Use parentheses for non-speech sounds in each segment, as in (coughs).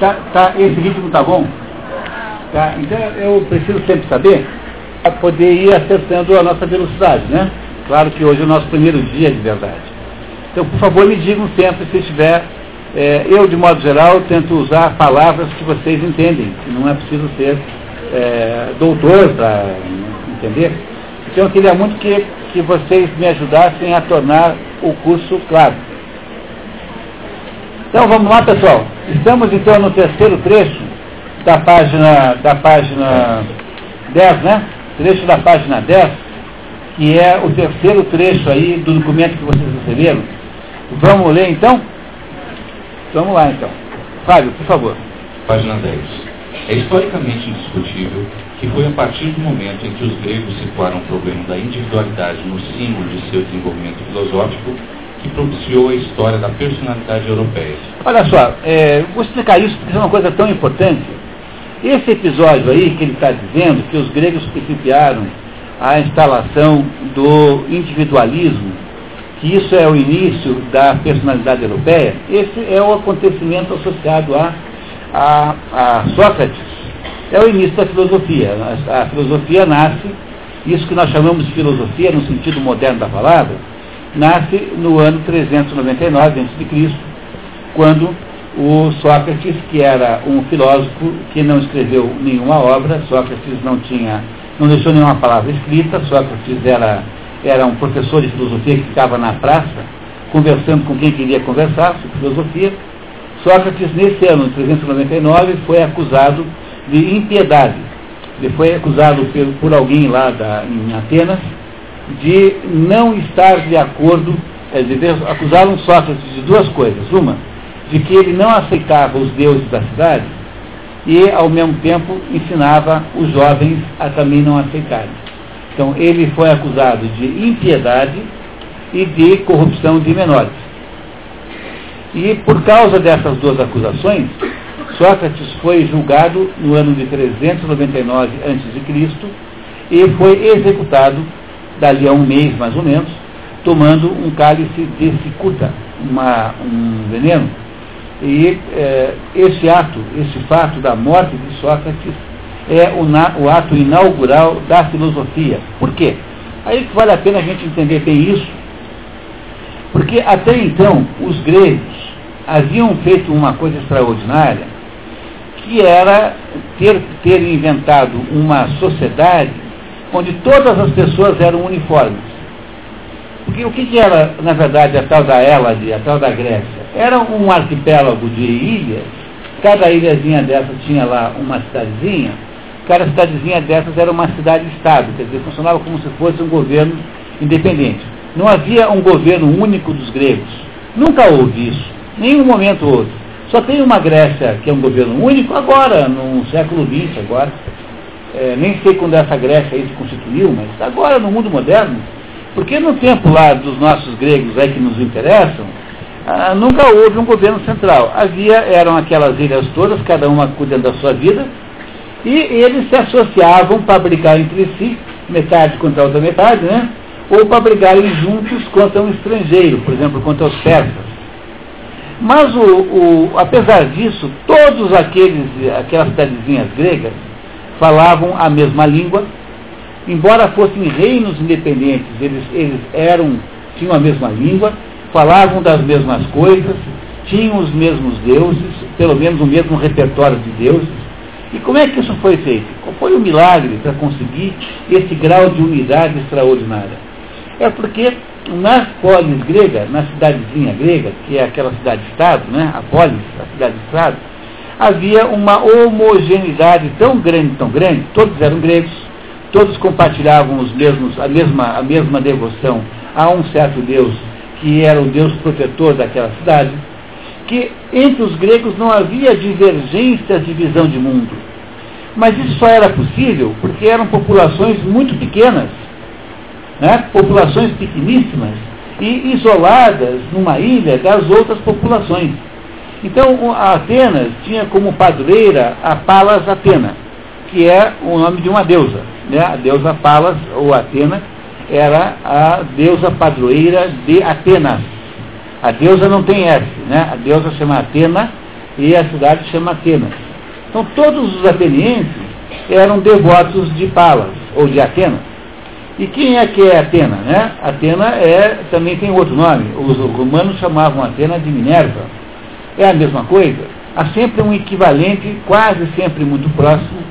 Tá, tá, esse ritmo tá bom? Tá, então eu preciso sempre saber para poder ir acertando a nossa velocidade, né? Claro que hoje é o nosso primeiro dia de verdade. Então, por favor, me digam sempre se estiver. É, eu, de modo geral, tento usar palavras que vocês entendem, que não é preciso ser é, doutor para entender. Então, eu queria muito que, que vocês me ajudassem a tornar o curso claro. Então vamos lá, pessoal. Estamos então no terceiro trecho da página, da página 10, né? Trecho da página 10, que é o terceiro trecho aí do documento que vocês receberam. Vamos ler então? Vamos lá então. Fábio, por favor. Página 10. É historicamente indiscutível que foi a partir do momento em que os gregos situaram o problema da individualidade no símbolo de seu desenvolvimento filosófico que propiciou a história da personalidade europeia. Olha só, é, vou explicar isso porque é uma coisa tão importante. Esse episódio aí que ele está dizendo que os gregos principiaram a instalação do individualismo, que isso é o início da personalidade europeia, esse é o acontecimento associado a, a, a Sócrates. É o início da filosofia. A, a filosofia nasce, isso que nós chamamos de filosofia no sentido moderno da palavra, nasce no ano 399 a.C., quando o Sócrates, que era um filósofo que não escreveu nenhuma obra, Sócrates não tinha, não deixou nenhuma palavra escrita, Sócrates era, era um professor de filosofia que ficava na praça, conversando com quem queria conversar sobre filosofia. Sócrates, nesse ano de 399, foi acusado de impiedade. Ele foi acusado por, por alguém lá da, em Atenas de não estar de acordo, é, de acusaram Sócrates de duas coisas. Uma, de que ele não aceitava os deuses da cidade e, ao mesmo tempo, ensinava os jovens a também não aceitarem. Então, ele foi acusado de impiedade e de corrupção de menores. E, por causa dessas duas acusações, Sócrates foi julgado no ano de 399 a.C. e foi executado dali a um mês mais ou menos, tomando um cálice de cicuta, uma, um veneno. E é, esse ato, esse fato da morte de Sócrates é o, na, o ato inaugural da filosofia. Por quê? Aí vale a pena a gente entender bem isso, porque até então os gregos haviam feito uma coisa extraordinária, que era ter, ter inventado uma sociedade onde todas as pessoas eram uniformes. Porque o que, era, na verdade, a tal da Hélade, a tal da Grécia? Era um arquipélago de ilhas, cada ilhazinha dessas tinha lá uma cidadezinha, cada cidadezinha dessas era uma cidade-estado, quer dizer, funcionava como se fosse um governo independente. Não havia um governo único dos gregos. Nunca houve isso. Nenhum momento houve. Só tem uma Grécia que é um governo único agora, no século XX agora é, nem sei quando essa Grécia aí se constituiu, mas agora no mundo moderno, porque no tempo lá dos nossos gregos aí que nos interessam, ah, nunca houve um governo central. Havia, eram aquelas ilhas todas, cada uma cuidando da sua vida, e eles se associavam para brigar entre si, metade contra a outra metade, né? Ou para brigarem juntos contra um estrangeiro, por exemplo, contra os persas. Mas, o, o, apesar disso, todos aqueles, aquelas cidadezinhas gregas, falavam a mesma língua, embora fossem reinos independentes, eles, eles eram, tinham a mesma língua, falavam das mesmas coisas, tinham os mesmos deuses, pelo menos o mesmo repertório de deuses. E como é que isso foi feito? Qual foi o milagre para conseguir esse grau de unidade extraordinária? É porque nas polis gregas, na cidadezinha grega, que é aquela cidade-estado, né, a polis, a cidade-estado, havia uma homogeneidade tão grande, tão grande, todos eram gregos, todos compartilhavam os mesmos, a, mesma, a mesma devoção a um certo Deus, que era o Deus protetor daquela cidade, que entre os gregos não havia divergências de visão de mundo. Mas isso só era possível porque eram populações muito pequenas, né? populações pequeníssimas e isoladas numa ilha das outras populações. Então, a Atenas tinha como padroeira a Palas Atena, que é o nome de uma deusa. Né? A deusa Palas, ou Atena, era a deusa padroeira de Atenas. A deusa não tem S, né? a deusa chama Atena, E a cidade chama Atenas. Então todos os atenienses eram devotos de Palas, ou de Atenas. E quem é que é Atena? Né? Atena é, também tem outro nome. Os romanos chamavam Atena de Minerva. É a mesma coisa. Há sempre um equivalente, quase sempre muito próximo,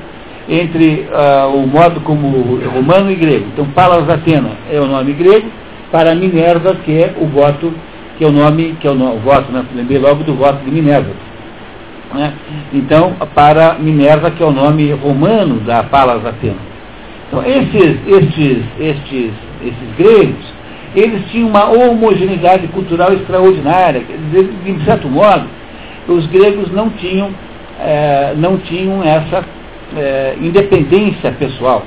entre uh, o modo como romano e grego. Então, Palas Atena é o nome grego, para Minerva, que é o voto, que é o nome, que é o, o voto, né? lembrei logo do voto de Minerva. Né? Então, para Minerva, que é o nome romano da Palas Atena. Então, esses, estes, estes, esses gregos, eles tinham uma homogeneidade cultural extraordinária. De certo modo, os gregos não tinham, é, não tinham essa é, independência pessoal.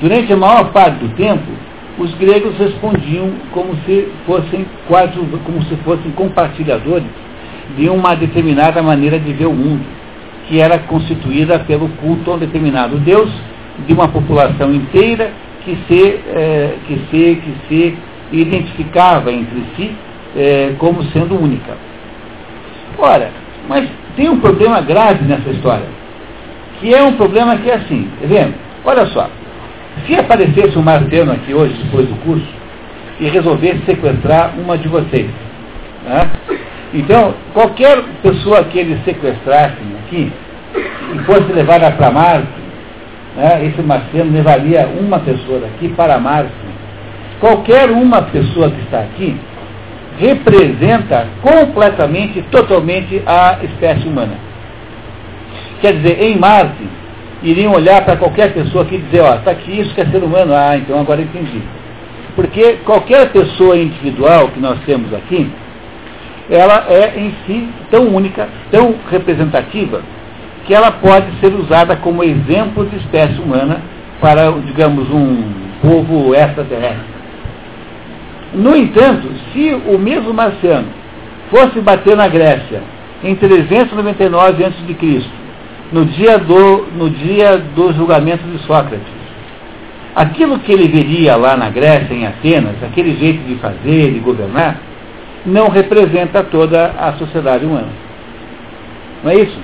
Durante a maior parte do tempo, os gregos respondiam como se fossem quase como se fossem compartilhadores de uma determinada maneira de ver o mundo, que era constituída pelo culto a um determinado Deus de uma população inteira que se, é, que se, que se identificava entre si é, como sendo única. Ora, mas tem um problema grave nessa história, que é um problema que é assim, tá vendo? Olha só, se aparecesse um marciano aqui hoje, depois do curso, e resolvesse sequestrar uma de vocês, né? então, qualquer pessoa que eles sequestrassem aqui, e fosse levada para Marte, né, esse marciano levaria uma pessoa daqui para Marte. Qualquer uma pessoa que está aqui representa completamente, totalmente a espécie humana. Quer dizer, em Marte, iriam olhar para qualquer pessoa aqui e dizer, ó, está aqui isso que é ser humano, ah, então agora entendi. Porque qualquer pessoa individual que nós temos aqui, ela é em si tão única, tão representativa, que ela pode ser usada como exemplo de espécie humana para, digamos, um povo extraterrestre. No entanto, se o mesmo marciano fosse bater na Grécia em 399 a.C., no dia do, no dia do julgamento de Sócrates, aquilo que ele veria lá na Grécia, em Atenas, aquele jeito de fazer, de governar, não representa toda a sociedade humana. Não é isso?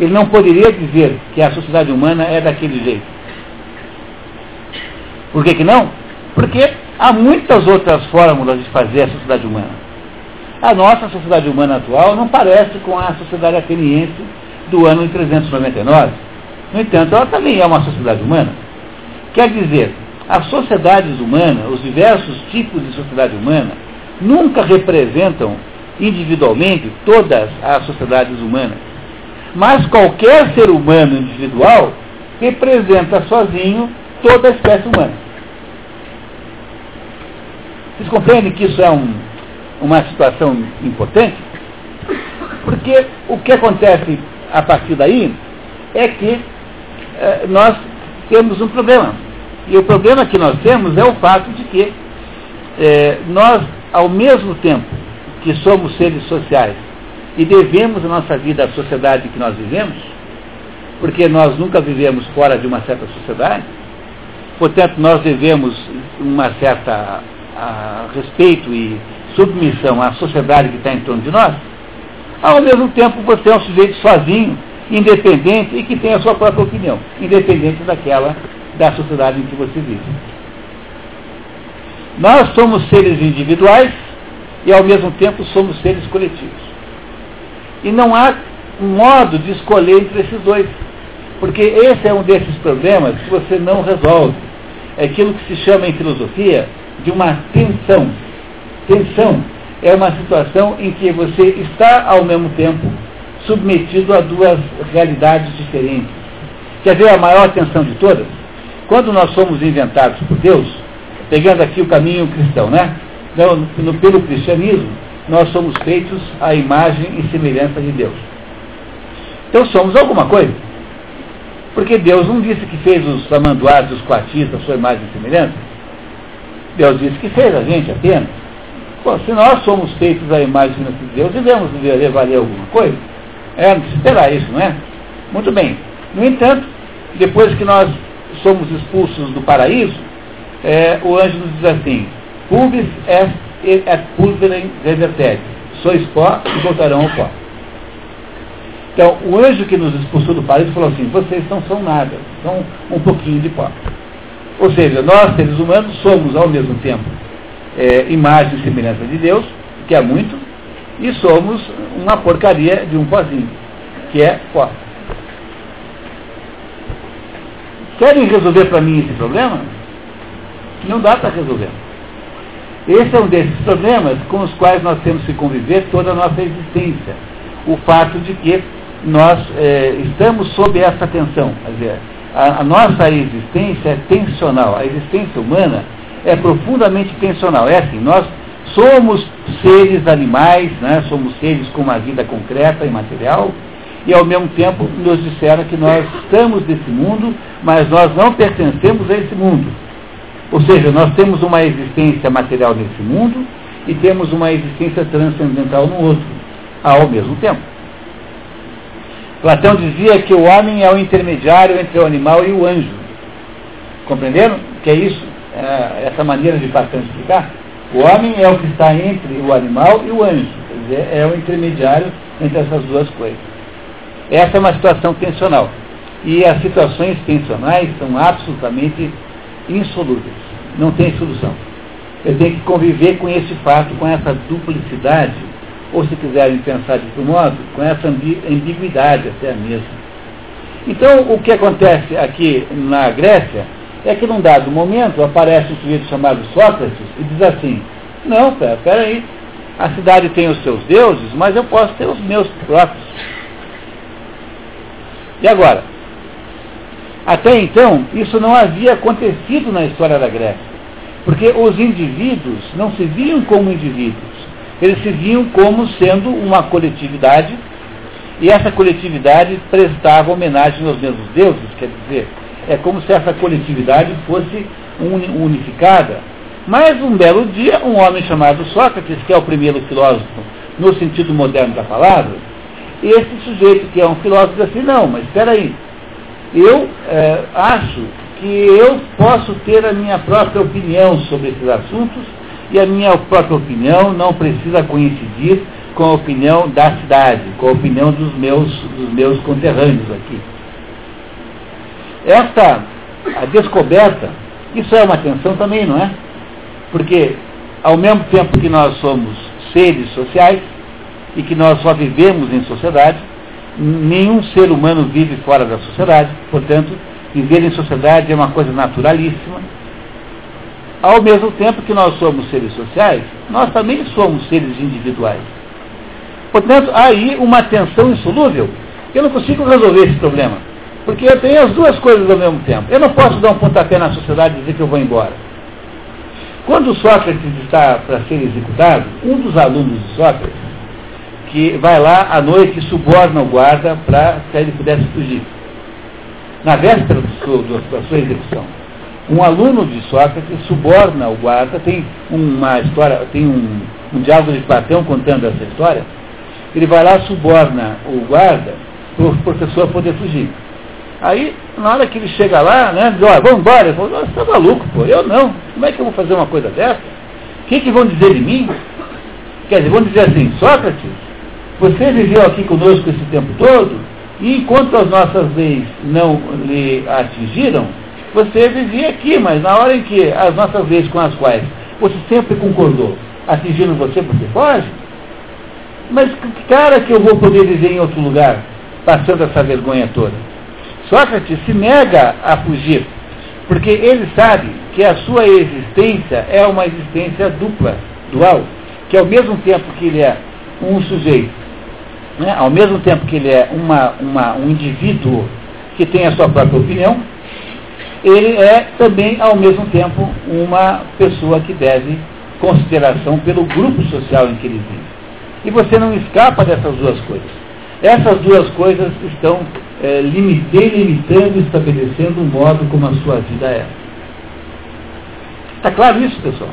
Ele não poderia dizer que a sociedade humana é daquele jeito. Por que, que não? Porque há muitas outras fórmulas de fazer a sociedade humana. A nossa sociedade humana atual não parece com a sociedade ateniense do ano de 399. No entanto, ela também é uma sociedade humana. Quer dizer, as sociedades humanas, os diversos tipos de sociedade humana, nunca representam individualmente todas as sociedades humanas. Mas qualquer ser humano individual representa sozinho toda a espécie humana. Vocês compreendem que isso é um, uma situação importante? Porque o que acontece a partir daí é que eh, nós temos um problema. E o problema que nós temos é o fato de que eh, nós, ao mesmo tempo que somos seres sociais e devemos a nossa vida à sociedade que nós vivemos, porque nós nunca vivemos fora de uma certa sociedade, portanto nós devemos uma certa a, respeito e submissão à sociedade que está em torno de nós, ao mesmo tempo você é um sujeito sozinho, independente e que tem a sua própria opinião, independente daquela da sociedade em que você vive. Nós somos seres individuais e ao mesmo tempo somos seres coletivos. E não há modo de escolher entre esses dois. Porque esse é um desses problemas que você não resolve. É aquilo que se chama em filosofia de uma tensão. Tensão é uma situação em que você está ao mesmo tempo submetido a duas realidades diferentes. Quer ver a maior tensão de todas? Quando nós somos inventados por Deus, pegando aqui o caminho cristão, né? No, no, pelo cristianismo, nós somos feitos à imagem e semelhança de Deus. Então somos alguma coisa. Porque Deus não disse que fez os samanduás, os coatis, a sua imagem e semelhança. Deus disse que fez a gente apenas. Se nós somos feitos à imagem de Deus, devemos valer alguma coisa. É, não esperar isso, não é? Muito bem. No entanto, depois que nós somos expulsos do paraíso, é, o anjo nos diz assim, pubis est et pulverem revertere. Sois pó e voltarão ao pó. Então, o anjo que nos expulsou do paraíso falou assim, vocês não são nada, são um pouquinho de pó. Ou seja, nós, seres humanos, somos ao mesmo tempo é, imagem e semelhança de Deus, que é muito, e somos uma porcaria de um pozinho, que é pó. Querem resolver para mim esse problema? Não dá para resolver. Esse é um desses problemas com os quais nós temos que conviver toda a nossa existência. O fato de que nós é, estamos sob essa tensão. Quer dizer, a, a, nossa existência é tensional. A existência humana é profundamente tensional. É assim, nós somos seres animais, né, somos seres com uma vida concreta e material, e ao mesmo tempo nos disseram que nós estamos nesse mundo, mas nós não pertencemos a esse mundo. Ou seja, nós temos uma existência material nesse mundo e temos uma existência transcendental no outro, ao mesmo tempo. Platão dizia que o homem é o intermediário entre o animal e o anjo. Compreenderam? Que é isso? É essa maneira de Platão explicar? O homem é o que está entre o animal e o anjo. Quer dizer, é o intermediário entre essas duas coisas. Essa é uma situação tensional. E as situações tensionais são absolutamente insolúveis. Não tem solução. Eu tenho que conviver com esse fato, com essa duplicidade, ou se quiserem pensar de outro modo, com essa ambiguidade até mesmo. Então, o que acontece aqui na Grécia é que num dado momento aparece um sujeito chamado Sócrates e diz assim, não, pera, pera aí, a cidade tem os seus deuses, mas eu posso ter os meus próprios. E agora? Até então, isso não havia acontecido na história da Grécia. Porque os indivíduos não se viam como indivíduos. Eles se viam como sendo uma coletividade, e essa coletividade prestava homenagem aos mesmos deuses, quer dizer, é como se essa coletividade fosse unificada. Mas um belo dia, um homem chamado Sócrates, que é o primeiro filósofo no sentido moderno da palavra, esse sujeito que é um filósofo diz assim, não, mas espera aí, eu é, acho que eu posso ter a minha própria opinião sobre esses assuntos e a minha própria opinião não precisa coincidir com a opinião da cidade, com a opinião dos meus, dos meus conterrâneos aqui. Esta a descoberta, isso é uma tensão também, não é? Porque ao mesmo tempo que nós somos seres sociais e que nós só vivemos em sociedade, nenhum ser humano vive fora da sociedade, portanto, viver em sociedade é uma coisa naturalíssima. Ao mesmo tempo que nós somos seres sociais, nós também somos seres individuais. Portanto, há aí uma tensão insolúvel. Eu não consigo resolver esse problema. Porque eu tenho as duas coisas ao mesmo tempo. Eu não posso dar um pontapé na sociedade e dizer que eu vou embora. Quando Sócrates está para ser executado, um dos alunos de Sócrates que vai lá à noite e suborna o guarda para que ele pudesse fugir. Na véspera do, da sua execução. Um aluno de Sócrates suborna o guarda, tem uma história, tem um, um diálogo de Platão contando essa história. Ele vai lá, suborna o guarda para o professor poder fugir. Aí, na hora que ele chega lá, né, diz, olha, vamos embora. Ele falou, você está maluco, pô, eu não. Como é que eu vou fazer uma coisa dessa? O que, que vão dizer de mim? Quer dizer, vão dizer assim, Sócrates, você viveu aqui conosco esse tempo todo, e enquanto as nossas leis não lhe atingiram, você vivia aqui, mas na hora em que as nossas leis com as quais você sempre concordou atingiram você, você foge? Mas que cara que eu vou poder viver em outro lugar, passando essa vergonha toda? Sócrates se nega a fugir, porque ele sabe que a sua existência é uma existência dupla, dual, que ao mesmo tempo que ele é um sujeito né, ao mesmo tempo que ele é uma, uma, um indivíduo que tem a sua própria opinião, ele é também, ao mesmo tempo, uma pessoa que deve consideração pelo grupo social em que ele vive. E você não escapa dessas duas coisas. Essas duas coisas estão é, delimitando e estabelecendo o modo como a sua vida é. Está claro isso, pessoal?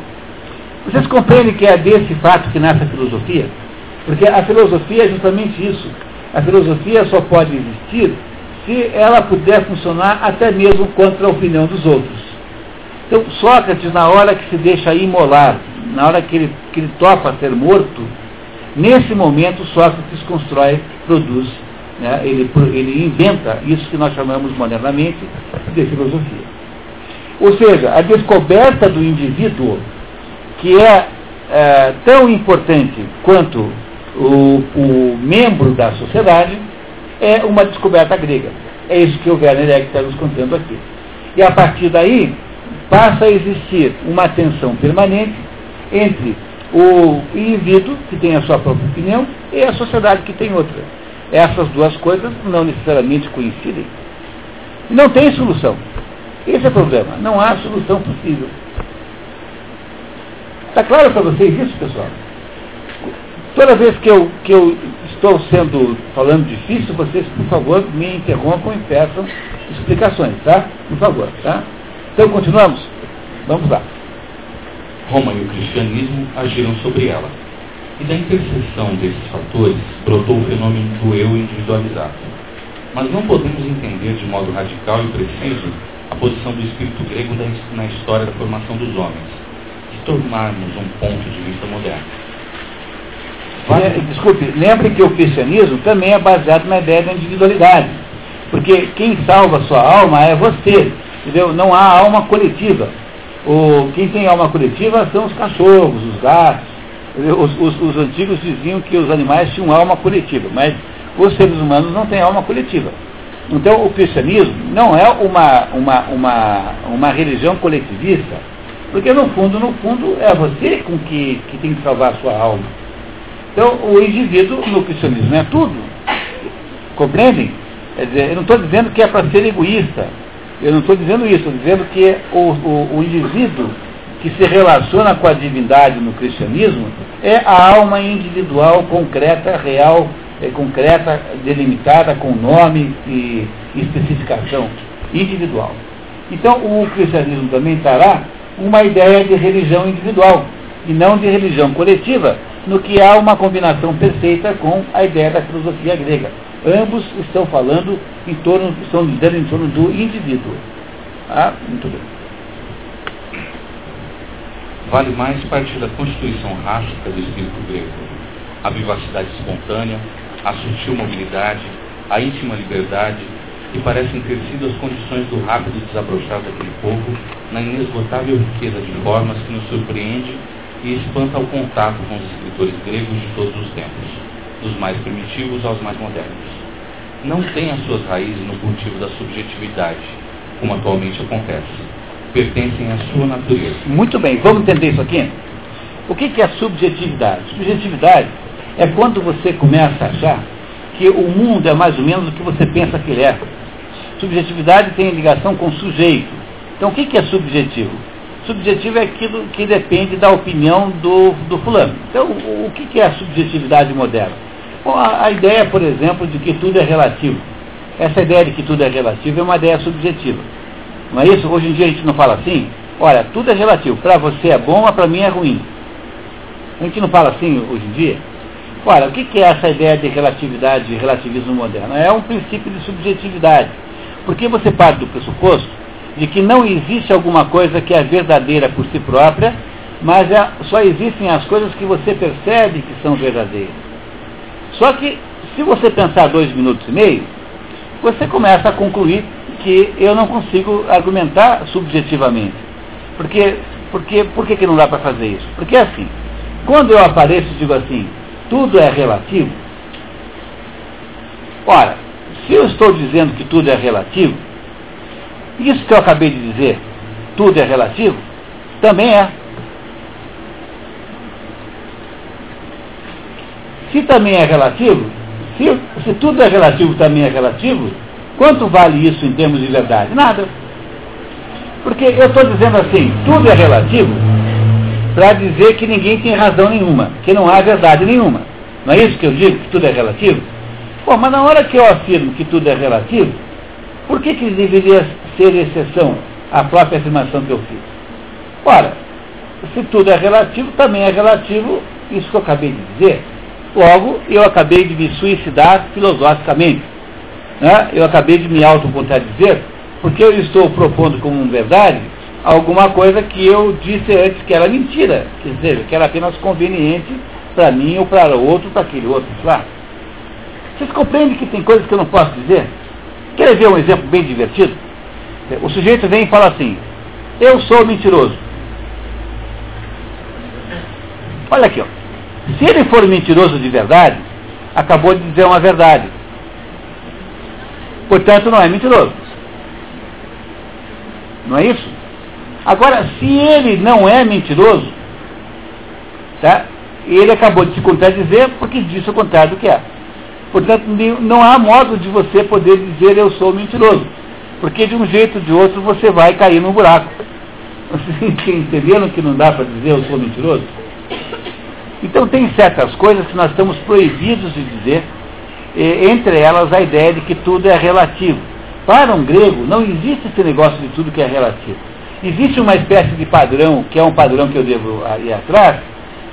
Vocês compreendem que é desse fato que nasce a filosofia? Porque a filosofia é justamente isso. A filosofia só pode existir se ela puder funcionar até mesmo contra a opinião dos outros. Então, Sócrates, na hora que se deixa imolar, na hora que ele, que ele topa ser morto, nesse momento Sócrates constrói, produz Né? Ele, ele inventa isso que nós chamamos modernamente de filosofia. Ou seja, a descoberta do indivíduo, que é, é tão importante quanto o, o, membro da sociedade, é uma descoberta grega. É isso que o Werner Egg está nos contando aqui. E a partir daí, passa a existir uma tensão permanente entre o indivíduo, que tem a sua própria opinião, e a sociedade, que tem outra. Essas duas coisas não necessariamente coincidem. Não tem solução. Esse é o problema. Não há solução possível. Está claro para vocês isso, pessoal? Toda vez que eu, que eu estou sendo falando difícil, vocês, por favor, me interrompam e peçam explicações, tá? Por favor, tá? Então, continuamos? Vamos lá. Roma e o cristianismo agiram sobre ela. E da interseção desses fatores brotou o fenômeno do eu individualizado. Mas não podemos entender de modo radical e preciso a posição do espírito grego na história da formação dos homens, se tornarmos um ponto de vista moderno. Desculpe, lembre que o cristianismo também é baseado na ideia da individualidade. Porque quem salva sua alma é você. Entendeu? Não há alma coletiva. O, quem tem alma coletiva são os cachorros, os gatos. Os, os, os, antigos diziam que os animais tinham alma coletiva, mas os seres humanos não têm alma coletiva. Então o cristianismo não é uma, uma, uma, uma religião coletivista, porque no fundo, no fundo, é você com que, que tem que salvar a sua alma. Então o indivíduo no cristianismo é tudo. Compreendem? Quer dizer, eu não estou dizendo que é para ser egoísta, eu não estou dizendo isso, estou dizendo que o, o, o indivíduo que se relaciona com a divindade no cristianismo é a alma individual, concreta, real, é, concreta, delimitada com nome e especificação individual. Então o cristianismo também trará uma ideia de religião individual e não de religião coletiva, no que há uma combinação perfeita com a ideia da filosofia grega. Ambos estão falando em torno, estão dizendo em torno do indivíduo. Ah, muito bem. Vale mais partir da constituição rástica do espírito grego. A vivacidade espontânea, a sutil mobilidade, a íntima liberdade, que parecem ter sido as condições do rápido desabrochar daquele povo na inesgotável riqueza de formas que nos surpreende e espanta o contato com os escritores gregos de todos os tempos, dos mais primitivos aos mais modernos não tem as suas raízes no cultivo da subjetividade, como atualmente acontece. Pertencem à sua natureza. Muito bem, vamos entender isso aqui? O que é subjetividade? Subjetividade é quando você começa a achar que o mundo é mais ou menos o que você pensa que ele é. Subjetividade tem ligação com sujeito. Então o que é subjetivo? Subjetivo é aquilo que depende da opinião do, do fulano. Então o que é a subjetividade moderna? a, a ideia, por exemplo, de que tudo é relativo. Essa ideia de que tudo é relativo é uma ideia subjetiva. Não é isso? Hoje em dia a gente não fala assim. Olha, tudo é relativo. Para você é bom, mas para mim é ruim. A gente não fala assim hoje em dia. Olha, o que é essa ideia de relatividade, de relativismo moderno? É um princípio de subjetividade. Porque você parte do pressuposto de que não existe alguma coisa que é verdadeira por si própria, mas é, só existem as coisas que você percebe que são verdadeiras. Só que, se você pensar dois minutos e meio, você começa a concluir que eu não consigo argumentar subjetivamente. Porque, porque, por que, que não dá para fazer isso? Porque assim, quando eu apareço e digo assim, tudo é relativo, ora, se eu estou dizendo que tudo é relativo, isso que eu acabei de dizer, tudo é relativo, também é. Se também é relativo, se, se tudo é relativo também é relativo, quanto vale isso em termos de verdade? Nada. Porque eu estou dizendo assim, tudo é relativo para dizer que ninguém tem razão nenhuma, que não há verdade nenhuma. Não é isso que eu digo, que tudo é relativo? Bom, mas na hora que eu afirmo que tudo é relativo, por que, que deveria ser exceção à própria afirmação que eu fiz? Ora, se tudo é relativo, também é relativo isso que eu acabei de dizer. Logo, eu acabei de me suicidar filosoficamente. Né? Eu acabei de me autocontradizir, porque eu estou propondo como verdade alguma coisa que eu disse antes que era mentira, quer dizer, que era apenas conveniente para mim ou para outro, para aquele outro, lá. Vocês compreendem que tem coisas que eu não posso dizer? Quer ver um exemplo bem divertido? O sujeito vem e fala assim, eu sou mentiroso. Olha aqui, ó. se ele for mentiroso de verdade, acabou de dizer uma verdade. Portanto, não é mentiroso. Não é isso? Agora, se ele não é mentiroso, tá? ele acabou de se contradizer porque disse o contrário do que é. Portanto, não há modo de você poder dizer eu sou mentiroso. Porque de um jeito ou de outro você vai cair no buraco. Vocês (laughs) entenderam que não dá para dizer eu sou mentiroso? Então tem certas coisas que nós estamos proibidos de dizer, entre elas a ideia de que tudo é relativo. Para um grego, não existe esse negócio de tudo que é relativo. Existe uma espécie de padrão, que é um padrão que eu devo ir atrás,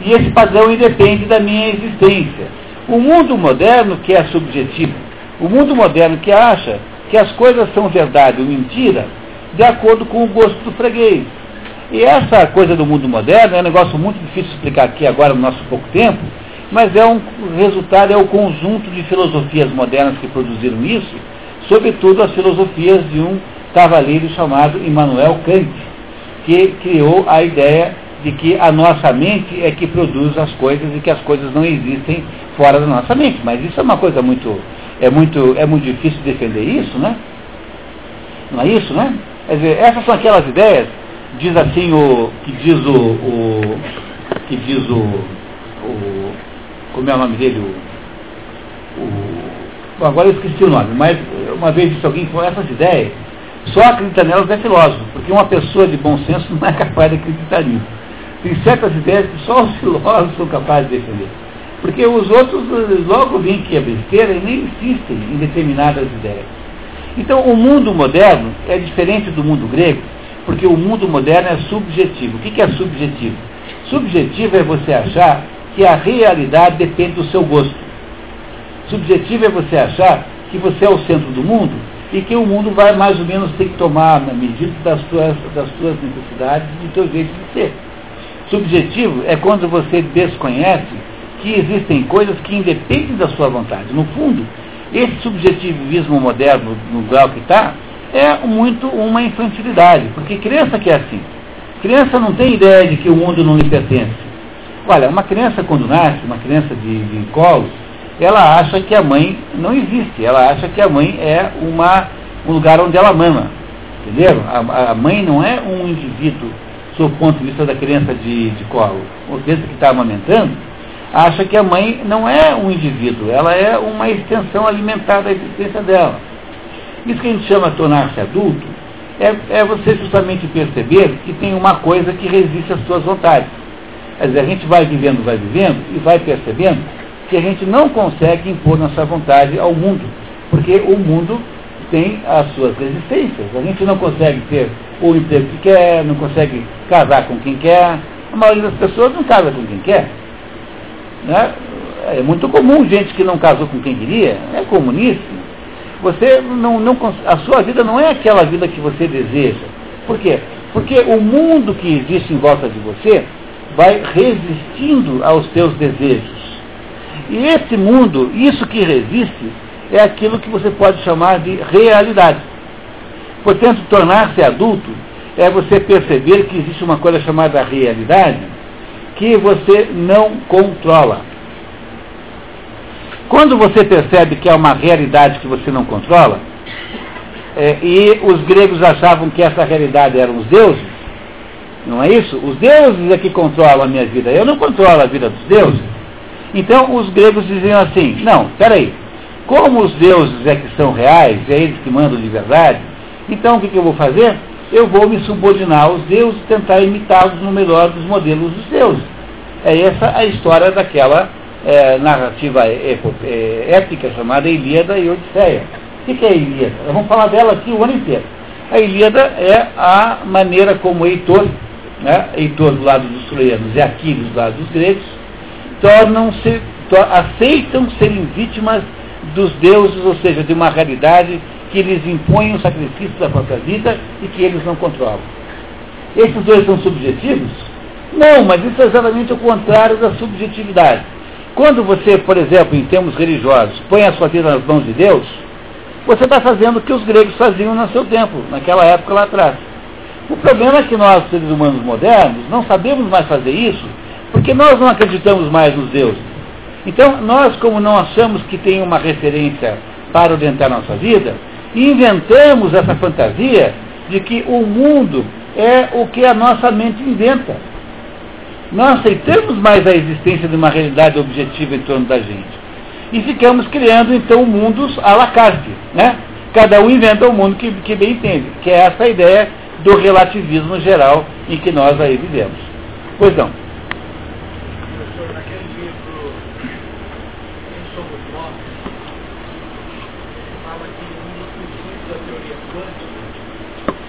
e esse padrão independe da minha existência. O mundo moderno que é subjetivo, o mundo moderno que acha que as coisas são verdade ou mentira, de acordo com o gosto do freguês. E essa coisa do mundo moderno é um negócio muito difícil de explicar aqui agora no nosso pouco tempo, mas é um resultado, é o conjunto de filosofias modernas que produziram isso, sobretudo as filosofias de um cavaleiro chamado Immanuel Kant, que criou a ideia de que a nossa mente é que produz as coisas e que as coisas não existem fora da nossa mente. Mas isso é uma coisa muito, é muito, é muito difícil defender isso, né? Não é isso, né? Quer dizer, essas são aquelas ideias, diz assim o, que diz o, o que diz o, o, como é o nome dele, o, o agora eu esqueci o nome, mas uma vez disse alguém que essas ideias, só acredita nelas é filósofo, porque uma pessoa de bom senso (laughs) não é capaz de acreditar nisso. Tem certas ideias que só os filósofos são capazes de defender. Porque os outros logo veem que é besteira e nem insistem em determinadas ideias. Então, o mundo moderno é diferente do mundo grego, porque o mundo moderno é subjetivo. O que é subjetivo? Subjetivo é você achar que a realidade depende do seu gosto. Subjetivo é você achar que você é o centro do mundo e que o mundo vai mais ou menos ter que tomar na medida das tuas, das tuas necessidades e do teu jeito de ser. Subjetivo é quando você desconhece que existem coisas que independem da sua vontade. No fundo, esse subjetivismo moderno, no grau que está, é muito uma infantilidade, porque criança que é assim. Criança não tem ideia de que o mundo não lhe pertence. Olha, uma criança quando nasce, uma criança de, de colo, ela acha que a mãe não existe, ela acha que a mãe é uma, um lugar onde ela mama. Entenderam? A, a mãe não é um indivíduo, sob o ponto de vista da criança de, de colo. A criança que está amamentando, acha que a mãe não é um indivíduo, ela é uma extensão alimentar da existência dela. Isso que a gente chama de tornar-se adulto é, é, você justamente perceber que tem uma coisa que resiste às suas vontades. Quer dizer, a gente vai vivendo, vai vivendo e vai percebendo que a gente não consegue impor nossa vontade ao mundo, porque o mundo tem as suas resistências. A gente não consegue ter o emprego que quer, não consegue casar com quem quer. A maioria das pessoas não casa com quem quer. Né? É muito comum gente que não casou com quem queria, é comuníssimo. Você não, não, a sua vida não é aquela vida que você deseja. Por quê? Porque o mundo que existe em volta de você vai resistindo aos seus desejos. E esse mundo, isso que resiste, é aquilo que você pode chamar de realidade. Portanto, tornar-se adulto é você perceber que existe uma coisa chamada realidade que você não controla. Quando você percebe que é uma realidade que você não controla, é, e os gregos achavam que essa realidade eram os deuses, não é isso? Os deuses é que controlam a minha vida, eu não controlo a vida dos deuses. Então os gregos diziam assim, não, peraí, como os deuses é que são reais, é eles que mandam de verdade, então o que, que eu vou fazer? Eu vou me subordinar aos deuses, tentar imitá-los no melhor dos modelos dos deuses. É essa a história daquela é, narrativa é, é, épica chamada Ilíada e Odisseia. O que, que é a Ilíada? Vamos falar dela aqui o ano inteiro. A Ilíada é a maneira como Heitor, né, Heitor do lado dos troianos e Aquiles do lado dos gregos, tornam-se, to, aceitam serem vítimas dos deuses, ou seja, de uma realidade que lhes impõe o sacrifício da própria vida e que eles não controlam. Esses dois são subjetivos? Não, mas isso é exatamente o contrário da subjetividade. Quando você, por exemplo, em termos religiosos, põe a sua vida nas mãos de Deus, você está fazendo o que os gregos faziam no seu tempo, naquela época lá atrás. O problema é que nós, seres humanos modernos, não sabemos mais fazer isso, porque nós não acreditamos mais nos deuses. Então, nós, como não achamos que tem uma referência para orientar nossa vida, inventamos essa fantasia de que o mundo é o que a nossa mente inventa. Não aceitamos mais a existência de uma realidade objetiva em torno da gente. E ficamos criando, então, mundos à la carte. Né? Cada um inventa o mundo que, que bem entende, que é essa ideia do relativismo geral em que nós aí vivemos. Pois não. Professor, naquele livro Quem Somos Nós, ele fala que um dos princípios da teoria quântica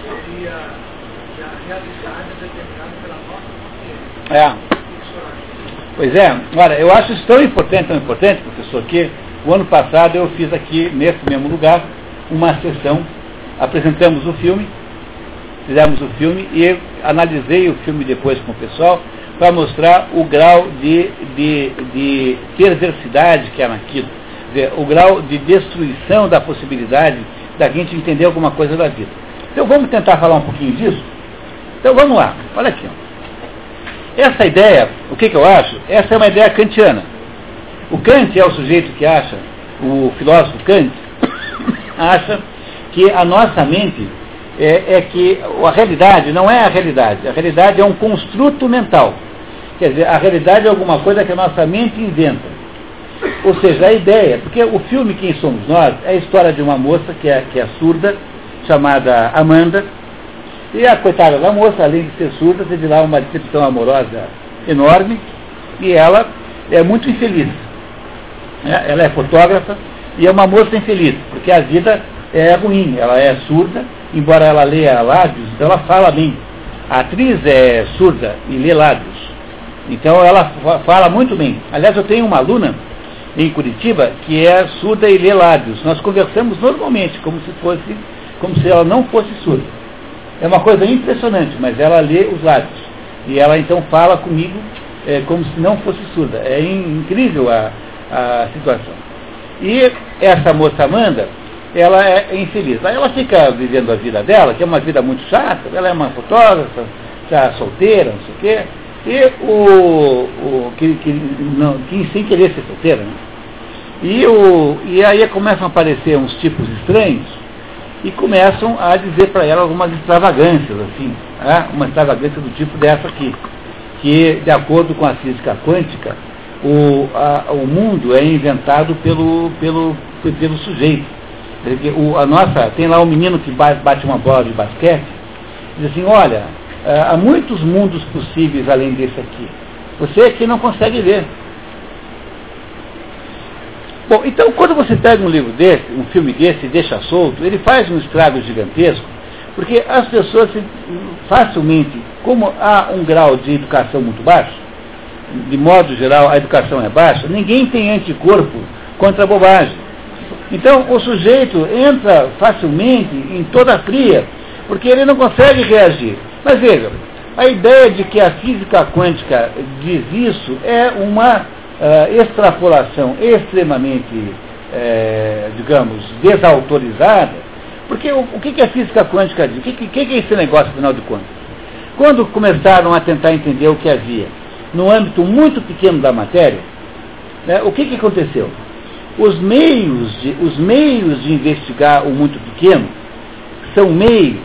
seria que a realidade é determinada pela nossa consciência. É. Pois é, olha, eu acho isso tão importante, tão importante, professor, que o ano passado eu fiz aqui, nesse mesmo lugar, uma sessão, apresentamos o filme, fizemos o filme e analisei o filme depois com o pessoal para mostrar o grau de, de, de perversidade que há naquilo, o grau de destruição da possibilidade da gente entender alguma coisa da vida. Então vamos tentar falar um pouquinho disso? Então vamos lá, olha aqui. Ó. Essa ideia, o que, que eu acho? Essa é uma ideia kantiana. O Kant é o sujeito que acha, o filósofo Kant, (coughs) acha que a nossa mente é, é, que a realidade não é a realidade. A realidade é um construto mental. Quer dizer, a realidade é alguma coisa que a nossa mente inventa. Ou seja, a ideia, porque o filme Quem Somos Nós é a história de uma moça que é, que é surda, chamada Amanda, e a coitada da moça, além de ser surda, teve lá uma decepção amorosa enorme, e ela é muito infeliz. É, ela é fotógrafa e é uma moça infeliz, porque a vida é ruim, ela é surda, embora ela leia lábios, então ela fala bem. A atriz é surda e lê lábios. Então ela fala muito bem. Aliás, eu tenho uma aluna em Curitiba que é surda e lê lábios. Nós conversamos normalmente, como se fosse, como se ela não fosse surda. É uma coisa impressionante, mas ela lê os lábios. E ela então fala comigo é, como se não fosse surda. É incrível a, a situação. E essa moça Amanda, ela é infeliz. Aí ela fica vivendo a vida dela, que é uma vida muito chata, ela é uma fotógrafa, está solteira, não sei o quê, e o, o que, que, não, que sem querer ser solteira, né? E, o, e aí começam a aparecer uns tipos estranhos e começam a dizer para ela algumas extravagâncias, assim, né? uma extravagância do tipo dessa aqui, que de acordo com a física quântica, o, a, o mundo é inventado pelo, pelo, pelo sujeito. O, a nossa, tem lá um menino que bate uma bola de basquete, diz assim, olha, há muitos mundos possíveis além desse aqui. Você aqui não consegue ver. Bom, então quando você pega um livro desse, um filme desse e deixa solto, ele faz um estrago gigantesco, porque as pessoas facilmente, como há um grau de educação muito baixo, de modo geral a educação é baixa, ninguém tem anticorpo contra a bobagem. Então o sujeito entra facilmente em toda a fria, porque ele não consegue reagir. Mas veja, a ideia de que a física quântica diz isso é uma uh, extrapolação extremamente, uh, digamos, desautorizada, porque o, o que, que, a física quântica diz? O que, que, que é esse negócio, afinal de contas? Quando começaram a tentar entender o que havia no âmbito muito pequeno da matéria, né, o que, que aconteceu? Os meios, de, os meios de investigar o muito pequeno são meios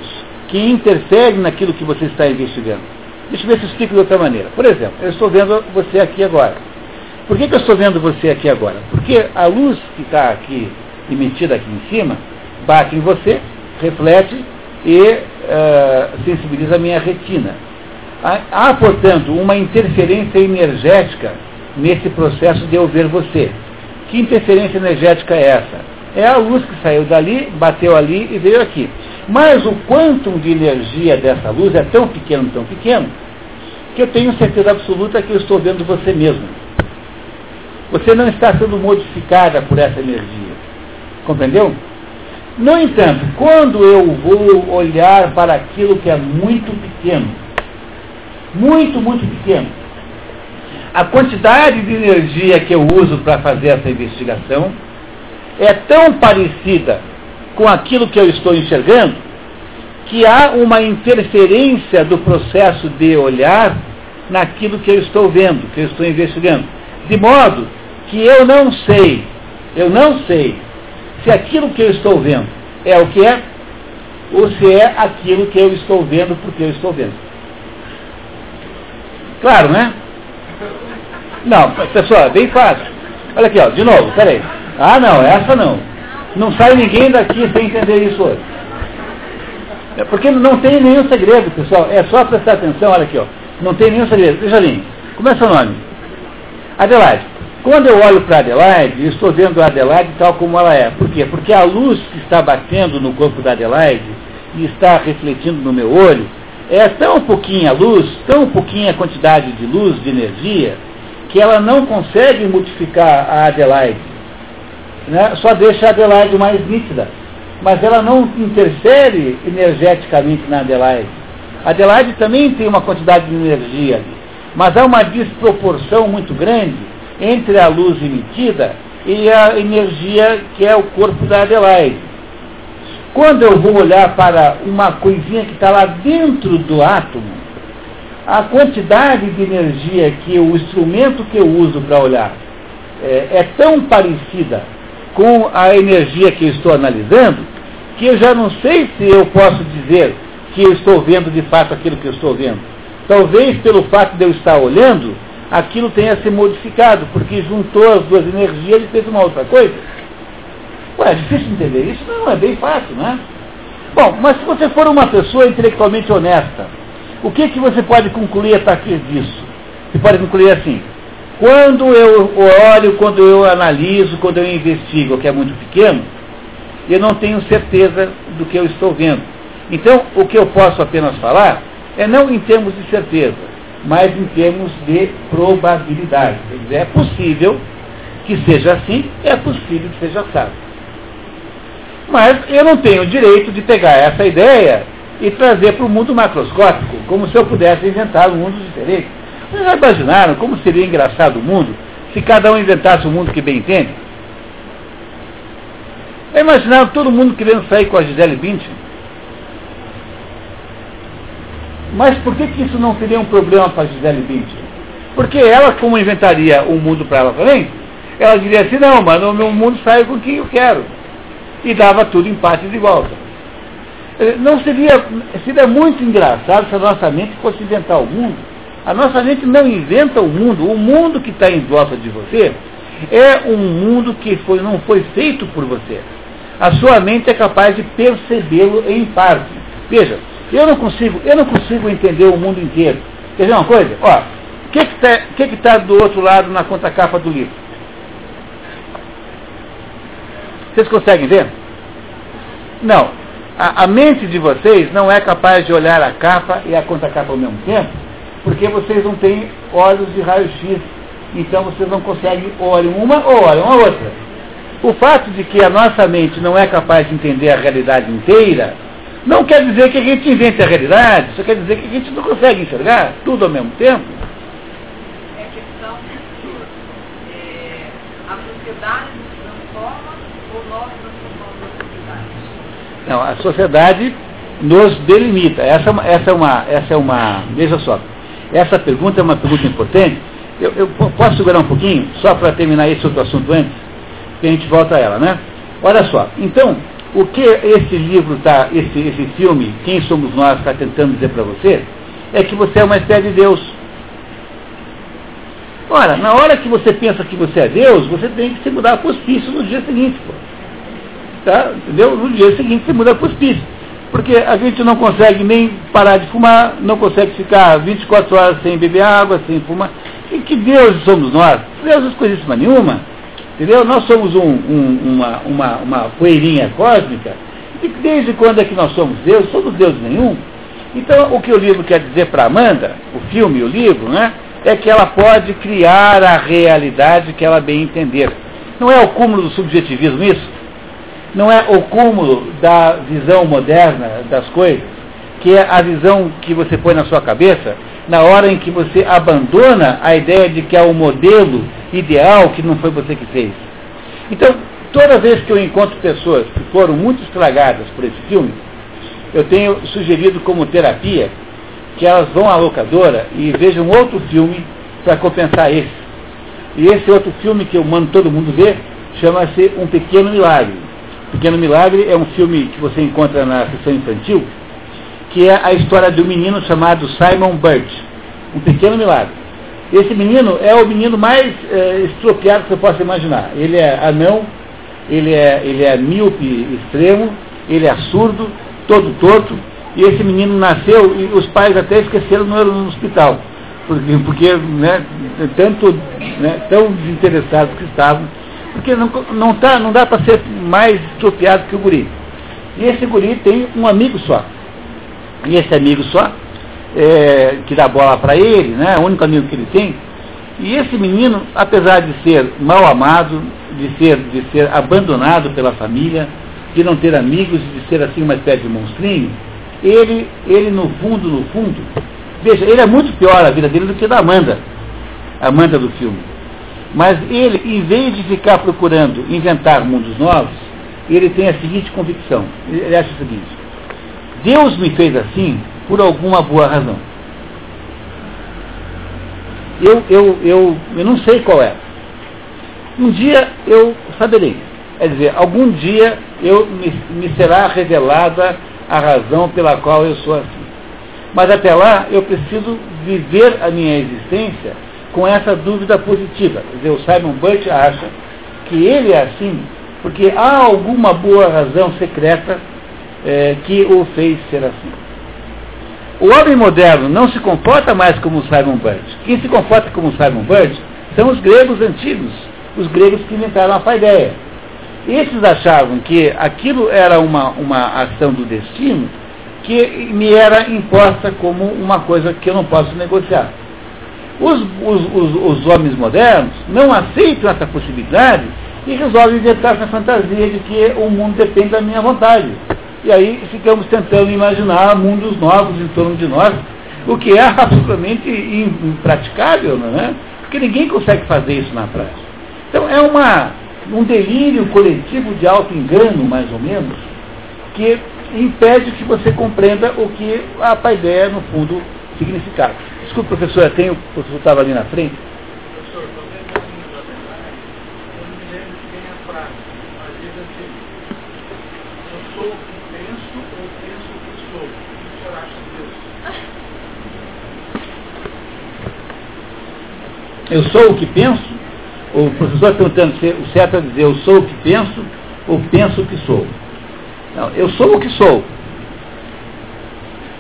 que interferem naquilo que você está investigando. Deixa eu ver se eu explico de outra maneira. Por exemplo, eu estou vendo você aqui agora. Por que, que eu estou vendo você aqui agora? Porque a luz que está aqui emitida aqui em cima bate em você, reflete e uh, sensibiliza a minha retina. Há, há, portanto, uma interferência energética nesse processo de eu ver você. Que interferência energética é essa? É a luz que saiu dali, bateu ali e veio aqui. Mas o quantum de energia dessa luz é tão pequeno, tão pequeno, que eu tenho certeza absoluta que eu estou vendo você mesmo. Você não está sendo modificada por essa energia. Compreendeu? No entanto, quando eu vou olhar para aquilo que é muito pequeno, muito, muito pequeno, a quantidade de energia que eu uso para fazer essa investigação é tão parecida com aquilo que eu estou enxergando que há uma interferência do processo de olhar naquilo que eu estou vendo, que eu estou investigando. De modo que eu não sei, eu não sei se aquilo que eu estou vendo é o que é ou se é aquilo que eu estou vendo porque eu estou vendo. Claro, né? Não, pessoal, é bem fácil. Olha aqui, ó, de novo, peraí. Ah, não, essa não. Não sai ninguém daqui sem entender isso hoje. É porque não tem nenhum segredo, pessoal. É só prestar atenção, olha aqui, ó. Não tem nenhum segredo. Deixa ali. Como é seu nome? Adelaide. Quando eu olho para Adelaide, eu estou vendo a Adelaide tal como ela é. Por quê? Porque a luz que está batendo no corpo da Adelaide e está refletindo no meu olho é tão pouquinha luz, tão pouquinha quantidade de luz, de energia, que ela não consegue modificar a Adelaide. Né? Só deixa a Adelaide mais nítida. Mas ela não interfere energeticamente na Adelaide. A Adelaide também tem uma quantidade de energia ali. Mas há uma desproporção muito grande entre a luz emitida e a energia que é o corpo da Adelaide. Quando eu vou olhar para uma coisinha que está lá dentro do átomo, a quantidade de energia que o instrumento que eu uso para olhar é, é, tão parecida com a energia que eu estou analisando, que eu já não sei se eu posso dizer que eu estou vendo de fato aquilo que eu estou vendo. Talvez pelo fato de eu estar olhando, aquilo tenha se modificado, porque juntou as duas energias e fez uma outra coisa. Ué, é difícil entender isso? Não, é bem fácil, né? Bom, mas se você for uma pessoa intelectualmente honesta, o que, que você pode concluir a partir disso? Você pode concluir assim, quando eu olho, quando eu analiso, quando eu investigo, que é muito pequeno, eu não tenho certeza do que eu estou vendo. Então, o que eu posso apenas falar é não em termos de certeza, mas em termos de probabilidade. Quer dizer, é possível que seja assim, é possível que seja assado. Mas eu não tenho o direito de pegar essa ideia e trazer para o mundo macroscópico, como se eu pudesse inventar um mundo diferente. Vocês já imaginaram como seria engraçado o mundo se cada um inventasse o um mundo que bem entende? Já imaginaram todo mundo querendo sair com a Gisele Bündchen? Mas por que, que isso não seria um problema para Gisele Bündchen? Porque ela, como inventaria um mundo para ela também, ela diria assim, não, mano, o meu mundo sai com quem eu quero. E dava tudo em partes de volta. Eh, não seria, seria muito engraçado se a nossa mente fosse inventar o mundo. A nossa mente não inventa o mundo. O mundo que está em volta de você é um mundo que foi, não foi feito por você. A sua mente é capaz de percebê-lo em parte. Veja, eu não consigo, eu não consigo entender o mundo inteiro. Quer dizer uma coisa? O que está que que tá do outro lado na contracapa do livro? Vocês conseguem ver? Não a, a, mente de vocês não é capaz de olhar a capa e a contracapa ao mesmo tempo, porque vocês não têm olhos de raio-x. Então vocês não conseguem olhar uma ou olhar a outra. O fato de que a nossa mente não é capaz de entender a realidade inteira, não quer dizer que a gente invente a realidade, só quer dizer que a gente não consegue enxergar tudo ao mesmo tempo. É questão, é, a sociedade nos transforma ou nós não, a sociedade nos delimita. Essa, é essa, é uma, essa é uma. Veja só. Essa pergunta é uma pergunta importante. Eu, eu posso segurar um pouquinho, só para terminar esse outro assunto antes, que a gente volta a ela, né? Olha só. Então, o que esse livro tá, esse, esse filme, Quem Somos Nós, está tentando dizer para você, é que você é uma espécie de Deus. Ora, na hora que você pensa que você é Deus, você tem que se mudar para o hospício no dia seguinte. Pô tá? entendeu? No dia seguinte você muda para o hospício. Porque a gente não consegue nem parar de fumar, não consegue ficar 24 horas sem beber água, sem fumar. E que Deus somos nós? Deus não coisíssima nenhuma. Entendeu? Nós somos um, um, uma, uma, uma poeirinha cósmica. E desde quando é que nós somos Deus? Somos Deus nenhum. Então, o que o livro quer dizer para Amanda, o filme, o livro, né, é que ela pode criar a realidade que ela bem entender. Não é o cúmulo do subjetivismo isso? não é o cúmulo da visão moderna das coisas, que é a visão que você põe na sua cabeça na hora em que você abandona a ideia de que é o modelo ideal que não foi você que fez. Então, toda vez que eu encontro pessoas que foram muito estragadas por esse filme, eu tenho sugerido como terapia que elas vão à locadora e vejam outro filme para compensar esse. E esse outro filme que eu mando todo mundo ver chama-se Um Pequeno Milagre. Pequeno Milagre é um filme que você encontra na sessão infantil, que é a história de um menino chamado Simon Birch. Um Pequeno Milagre. Esse menino é o menino mais é, estropiado que você possa imaginar. Ele é anão, ele é, ele é míope extremo, ele é surdo, todo torto, e esse menino nasceu e os pais até esqueceram no, no hospital porque, porque né, tanto, né, tão desinteressados que estavam, porque não, não, tá, não dá para ser mais estropiado que o guri. E esse guri tem um amigo só. E esse amigo só, é, que dá bola para ele, né, o único amigo que ele tem, e esse menino, apesar de ser mal amado, de ser, de ser abandonado pela família, de não ter amigos, de ser assim uma espécie de monstrinho, ele, ele no fundo, no fundo, Veja, ele é muito pior a vida dele do que a da Amanda, a Amanda do filme. Mas ele, em vez de ficar procurando inventar mundos novos, ele tem a seguinte convicção. Ele acha o seguinte, Deus me fez assim por alguma boa razão. Eu, eu, eu, eu não sei qual é. Um dia eu saberei. Quer dizer, algum dia eu me, me será revelada a razão pela qual eu sou assim. Mas até lá eu preciso viver a minha existência com essa dúvida positiva. Quer dizer, o Simon Burt acha que ele é assim porque há alguma boa razão secreta é, que o fez ser assim. O homem moderno não se comporta mais como o Simon Burt. Quem se comporta como o Simon Burt são os gregos antigos, os gregos que inventaram a paideia. Esses achavam que aquilo era uma, uma ação do destino que me era imposta como uma coisa que eu não posso negociar. Os, os, os, os homens modernos não aceitam essa possibilidade e resolvem inventar essa fantasia de que o mundo depende da minha vontade. E aí ficamos tentando imaginar mundos novos em torno de nós, o que é absolutamente impraticável, não é? Porque ninguém consegue fazer isso na prática. Então é uma, um delírio coletivo de auto-engano, mais ou menos, que impede que você compreenda o que a paideia, no fundo, significava. Desculpe, professor, tem, o professor estava ali na frente. Professor, talvez na linha da verdade, eu me lembro que tem a frase, a diz assim, eu sou o que penso ou penso o que sou. O que o senhor acha disso? Eu sou o que penso? O professor perguntando se o certo é dizer eu sou o que penso ou penso o que sou. Não, eu sou o que sou.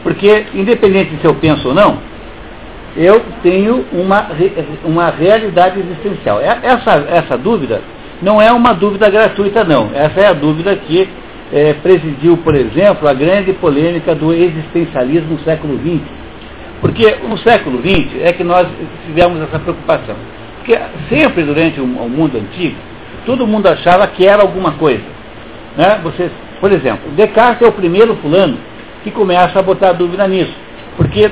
Porque, independente de se eu penso ou não, eu tenho uma, uma realidade existencial. É, essa, essa dúvida não é uma dúvida gratuita, não. Essa é a dúvida que é, presidiu, por exemplo, a grande polêmica do existencialismo no século XX. Porque no século XX é que nós tivemos essa preocupação. Porque sempre durante o, mundo antigo, todo mundo achava que era alguma coisa. Né? Por exemplo, Descartes é o primeiro fulano que começa a botar dúvida nisso. Porque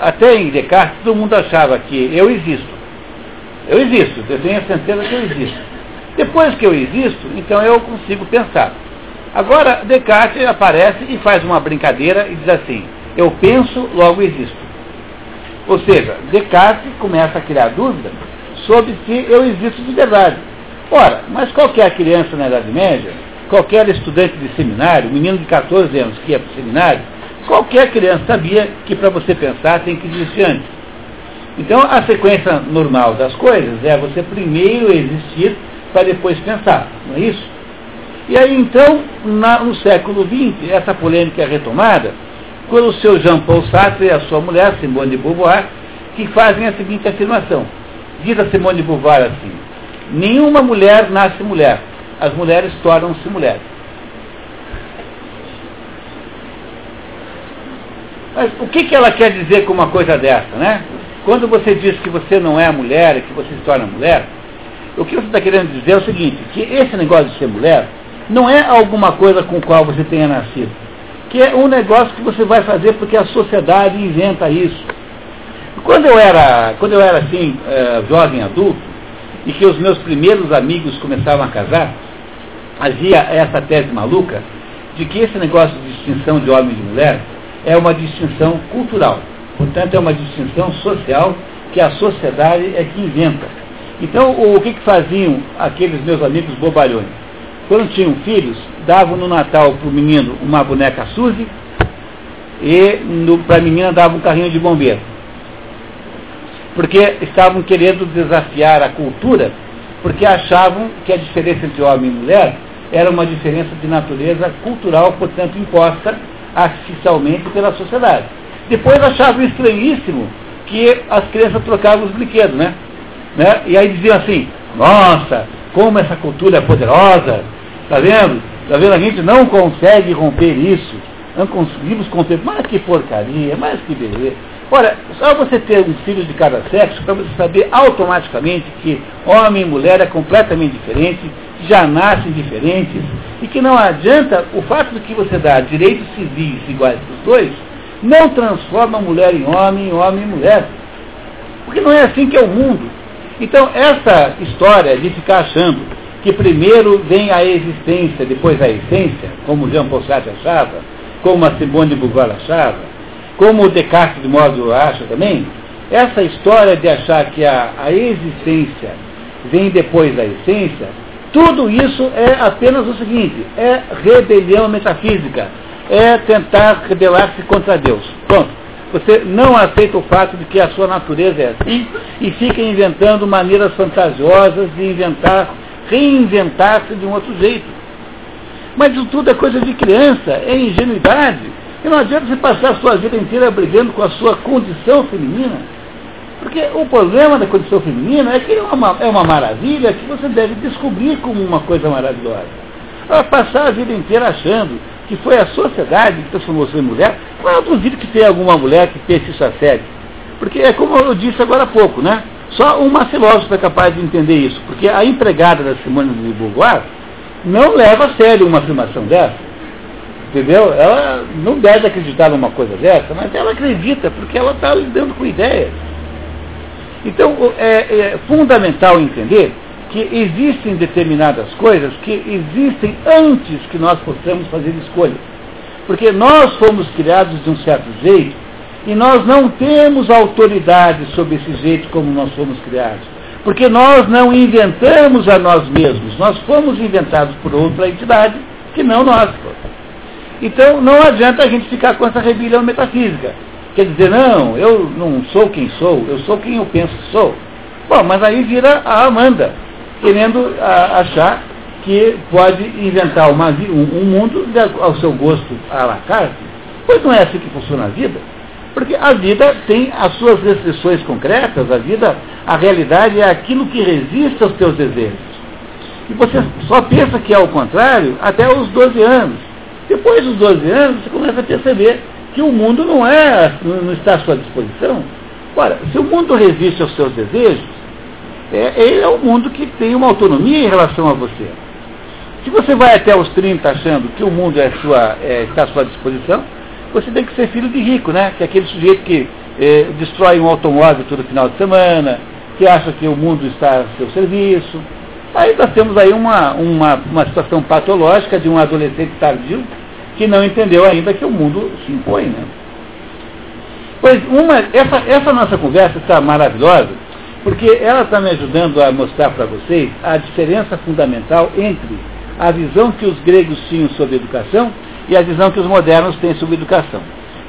até em Descartes todo mundo achava que eu existo. Eu existo, eu tenho a certeza que eu existo. Depois que eu existo, então eu consigo pensar. Agora, Descartes aparece e faz uma brincadeira e diz assim, eu penso, logo existo. Ou seja, Descartes começa a criar dúvida sobre se eu existo de verdade. Ora, mas qualquer criança na Idade Média qualquer estudante de seminário, menino de 14 anos que ia para o seminário, qualquer criança sabia que para você pensar tem que existir antes. Então a sequência normal das coisas é você primeiro existir para depois pensar, não é isso? E aí então, na, no século XX, essa polêmica é retomada quando o seu Jean Paul Sartre e a sua mulher, Simone de Beauvoir, que fazem a seguinte afirmação. Diz a Simone de Beauvoir assim, nenhuma mulher nasce mulher, as mulheres tornam-se mulheres. Mas o que, que ela quer dizer com uma coisa dessa, né? Quando você diz que você não é mulher e que você se torna mulher, o que você está querendo dizer é o seguinte, que esse negócio de ser mulher não é alguma coisa com qual você tenha nascido, que é um negócio que você vai fazer porque a sociedade inventa isso. Quando eu era, quando eu era assim, eh, jovem adulto, e que os meus primeiros amigos começavam a casar, havia essa tese maluca de que esse negócio de distinção de homem e de mulher é uma distinção cultural. Portanto, é uma distinção social que a sociedade é que inventa. Então, o que, que faziam aqueles meus amigos bobalhões? Quando tinham filhos, davam no Natal para o menino uma boneca Suzy e para a menina davam um carrinho de bombeiro. Porque estavam querendo desafiar a cultura, porque achavam que a diferença entre homem e mulher era uma diferença de natureza cultural, portanto imposta artificialmente pela sociedade. Depois achavam estranhíssimo que as crianças trocavam os brinquedos, né? né? E aí diziam assim, nossa, como essa cultura é poderosa, tá vendo? Tá vendo? A gente não consegue romper isso. Não conseguimos romper. Mas que porcaria, mas que beleza. Ora, só você ter um filho de cada sexo para você saber automaticamente que homem e mulher é completamente diferente, já nascem diferentes, e que não adianta o fato de que você dá direitos civis iguais para os dois, não transforma mulher em homem, homem em mulher. Porque não é assim que é o mundo. Então, essa história de ficar achando que primeiro vem a existência, depois a essência, como Jean Paul Sartre achava, como a Simone de Beauvoir achava, como o Descartes de modo acha também, essa história de achar que a, a existência vem depois da essência, tudo isso é apenas o seguinte, é rebelião metafísica, é tentar rebelar-se contra Deus. Pronto. Você não aceita o fato de que a sua natureza é assim e fica inventando maneiras fantasiosas de inventar, reinventar-se de um outro jeito. Mas isso tudo é coisa de criança, é ingenuidade. E não adianta você passar a sua vida inteira brigando com a sua condição feminina. Porque o problema da condição feminina é que é uma, é uma maravilha que você deve descobrir como uma coisa maravilhosa. Passar a vida inteira achando que foi a sociedade que transformou em mulher, eu duvido que tenha alguma mulher que pense isso a sério. Porque é como eu disse agora há pouco, né? Só uma filósofa é capaz de entender isso, porque a empregada da Simone de Beauvoir não leva a sério uma afirmação dessa. Entendeu? Ela não deve acreditar numa coisa dessa, mas ela acredita, porque ela está lidando com ideias. Então, é, é fundamental entender que existem determinadas coisas que existem antes que nós possamos fazer escolhas. Porque nós fomos criados de um certo jeito e nós não temos autoridade sobre esse jeito como nós fomos criados. Porque nós não inventamos a nós mesmos, nós fomos inventados por outra entidade que não nós. Então não adianta a gente ficar com essa rebelião metafísica. Quer dizer, não, eu não sou quem sou, eu sou quem eu penso que sou. Bom, mas aí vira a Amanda querendo a, achar que pode inventar uma, um, um, mundo ao seu gosto à la carte. Pois não é assim que funciona a vida. Porque a vida tem as suas restrições concretas, a vida, a realidade é aquilo que resiste aos teus desejos. E você só pensa que é o contrário até os 12 anos. Depois dos 12 anos, você começa a perceber que o mundo não é, não está à sua disposição. Ora, se o mundo resiste aos seus desejos, é, ele é um mundo que tem uma autonomia em relação a você. Se você vai até os 30 achando que o mundo é sua, é, está à sua disposição, você tem que ser filho de rico, né? Que é aquele sujeito que é, destrói um automóvel todo final de semana, que acha que o mundo está a seu serviço. Aí nós temos aí uma, uma, uma situação patológica de um adolescente tardio que não entendeu ainda que o mundo se impõe, né? Pois uma, essa, essa nossa conversa está maravilhosa, porque ela está me ajudando a mostrar para vocês a diferença fundamental entre a visão que os gregos tinham sobre educação e a visão que os modernos têm sobre educação.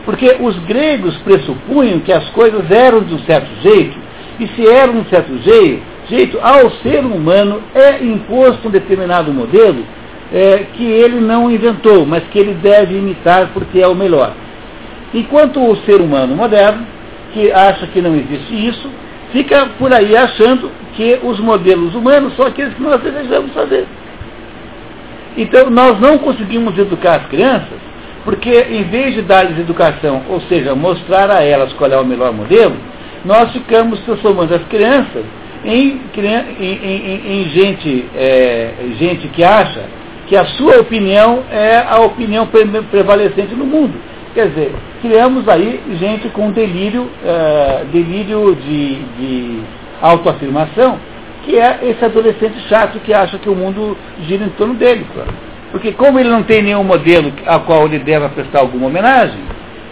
Porque os gregos pressupunham que as coisas eram de um certo jeito, e se eram de um certo jeito, jeito ao ser humano é imposto um determinado modelo é, que ele não inventou, mas que ele deve imitar porque é o melhor. Enquanto o ser humano moderno, que acha que não existe isso, fica por aí achando que os modelos humanos são aqueles que nós desejamos fazer. Então, nós não conseguimos educar as crianças, porque em vez de dar-lhes educação, ou seja, mostrar a elas qual é o melhor modelo, nós ficamos transformando as crianças em, em, em, em gente, é, gente que acha que a sua opinião é a opinião prevalecente no mundo. Quer dizer, criamos aí gente com delírio, uh, delírio de, de autoafirmação, que é esse adolescente chato que acha que o mundo gira em torno dele. Porque como ele não tem nenhum modelo a qual ele deva prestar alguma homenagem,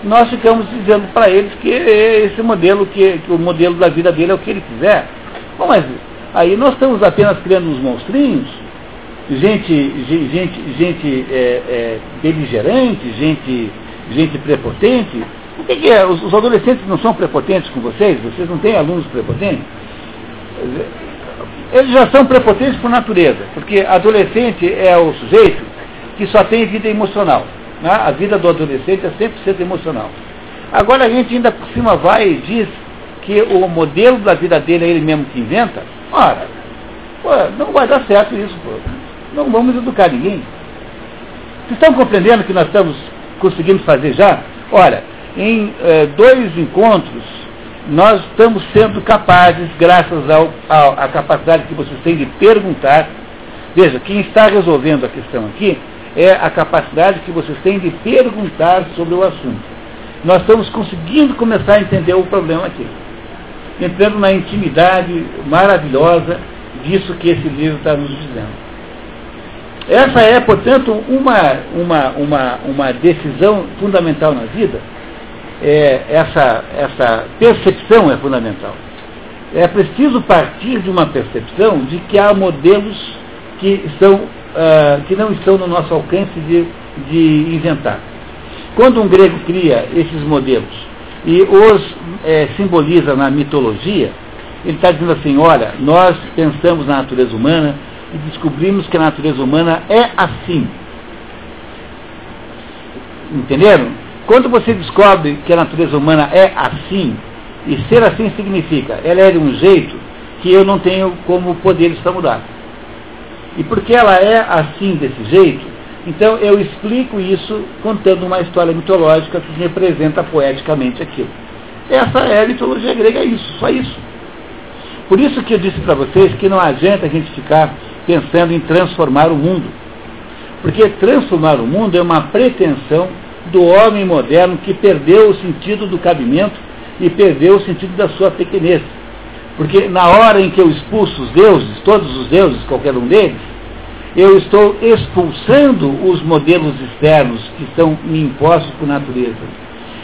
nós ficamos dizendo para eles que esse modelo, que, que, o modelo da vida dele é o que ele quiser. Bom, mas aí nós estamos apenas criando uns monstrinhos, gente, gente, gente é, é, beligerante, gente, gente prepotente. O que, é? Os, os adolescentes não são prepotentes com vocês? Vocês não têm alunos prepotentes? Eles já são prepotentes por natureza, porque adolescente é o sujeito que só tem vida emocional. Né? A vida do adolescente é 100% emocional. Agora a gente ainda por cima vai e diz que o modelo da vida dele é ele mesmo que inventa. Ora, pô, não vai dar certo isso. Pô. Não vamos educar ninguém. Vocês estão compreendendo que nós estamos conseguindo fazer já? Olha, em eh, dois encontros, nós estamos sendo capazes, graças à capacidade que vocês têm de perguntar. Veja, quem está resolvendo a questão aqui é a capacidade que vocês têm de perguntar sobre o assunto. Nós estamos conseguindo começar a entender o problema aqui. Entrando na intimidade maravilhosa disso que esse livro está nos dizendo. Essa é, portanto, uma, uma, uma, uma decisão fundamental na vida. É, essa, essa percepção é fundamental. É preciso partir de uma percepção de que há modelos que, estão, uh, que não estão no nosso alcance de, de inventar. Quando um grego cria esses modelos e os é, simboliza na mitologia, ele está dizendo assim, olha, nós pensamos na natureza humana, e descobrimos que a natureza humana é assim. Entenderam? Quando você descobre que a natureza humana é assim, e ser assim significa, ela é de um jeito que eu não tenho como poderes para mudar. E porque ela é assim desse jeito, então eu explico isso contando uma história mitológica que representa poeticamente aquilo. Essa é a mitologia grega, é isso, só isso. Por isso que eu disse para vocês que não adianta a gente ficar pensando em transformar o mundo. Porque transformar o mundo é uma pretensão do homem moderno que perdeu o sentido do cabimento e perdeu o sentido da sua pequenez. Porque na hora em que eu expulso os deuses, todos os deuses, qualquer um deles, eu estou expulsando os modelos externos que são me impostos por natureza.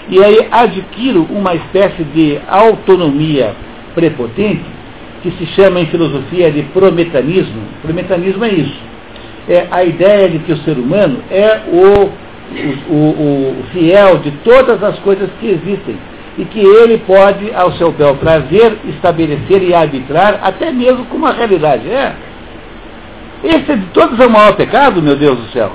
E aí adquiro uma espécie de autonomia prepotente que se chama em filosofia de prometanismo. Prometanismo é isso. É a ideia de que o ser humano é o, o, o, o fiel de todas as coisas que existem e que ele pode, ao seu bel prazer, estabelecer e arbitrar até mesmo com uma realidade. É. Esse de todos é o maior pecado, meu Deus do céu.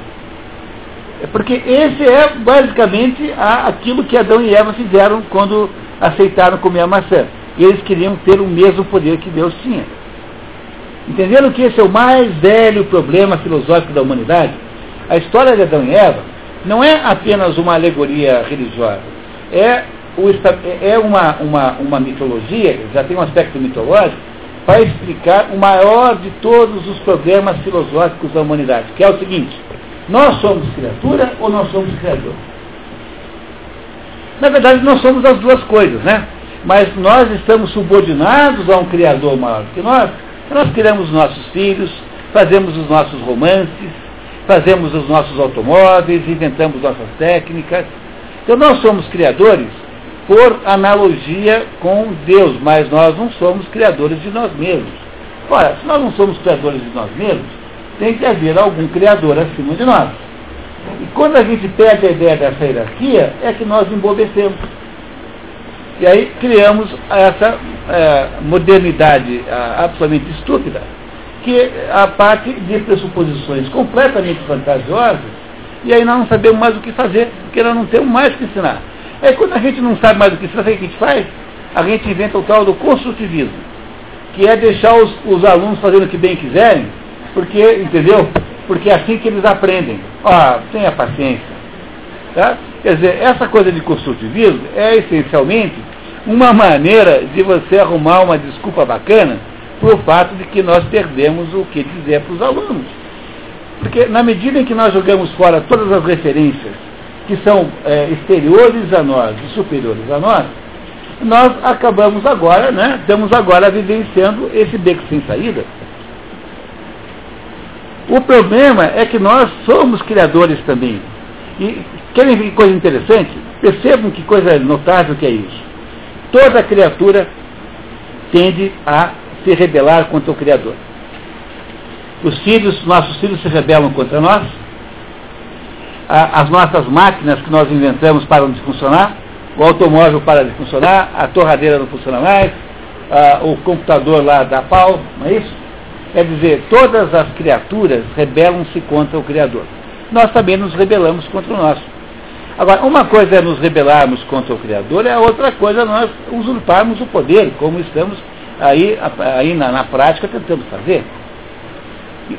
É porque esse é basicamente a, aquilo que Adão e Eva fizeram quando aceitaram comer a maçã e eles queriam ter o mesmo poder que Deus tinha. Entenderam que esse é o mais velho problema filosófico da humanidade? A história de Adão e Eva não é apenas uma alegoria religiosa, é, o, é uma, uma, uma mitologia, já tem um aspecto mitológico, para explicar o maior de todos os problemas filosóficos da humanidade, que é o seguinte: nós somos criatura ou nós somos criador? Na verdade, nós somos as duas coisas, né? Mas nós estamos subordinados a um Criador maior que nós. Nós criamos nossos filhos, fazemos os nossos romances, fazemos os nossos automóveis, inventamos nossas técnicas. Então nós somos criadores por analogia com Deus, mas nós não somos criadores de nós mesmos. Ora, se nós não somos criadores de nós mesmos, tem que haver algum criador acima de nós. E quando a gente perde a ideia dessa hierarquia, é que nós embobecemos. E aí criamos essa é, modernidade é, absolutamente estúpida, que a parte de pressuposições completamente fantasiosas, e aí nós não sabemos mais o que fazer, porque nós não temos mais o que ensinar. Aí quando a gente não sabe mais o que ensinar, o que a gente faz? A gente inventa o tal do construtivismo, que é deixar os, os alunos fazendo o que bem quiserem, porque, entendeu? Porque é assim que eles aprendem. Ah, tenha paciência. Tá? Quer dizer, essa coisa de construtivismo é essencialmente uma maneira de você arrumar uma desculpa bacana por fato de que nós perdemos o que dizer para os alunos. Porque na medida em que nós jogamos fora todas as referências que são é, exteriores a nós e superiores a nós, nós acabamos agora, né, estamos agora vivenciando esse beco sem saída. O problema é que nós somos criadores também. E querem ver que coisa interessante? Percebam que coisa notável que é isso. Toda criatura tende a se rebelar contra o Criador. Os filhos, nossos filhos se rebelam contra nós. As nossas máquinas que nós inventamos param de funcionar. O automóvel para de funcionar, a torradeira não funciona mais, o computador lá dá pau, não é isso? Quer dizer, todas as criaturas rebelam-se contra o Criador. Nós também nos rebelamos contra o nosso. Agora, uma coisa é nos rebelarmos contra o Criador, a outra coisa é nós usurparmos o poder, como estamos aí, aí na, na prática tentando fazer.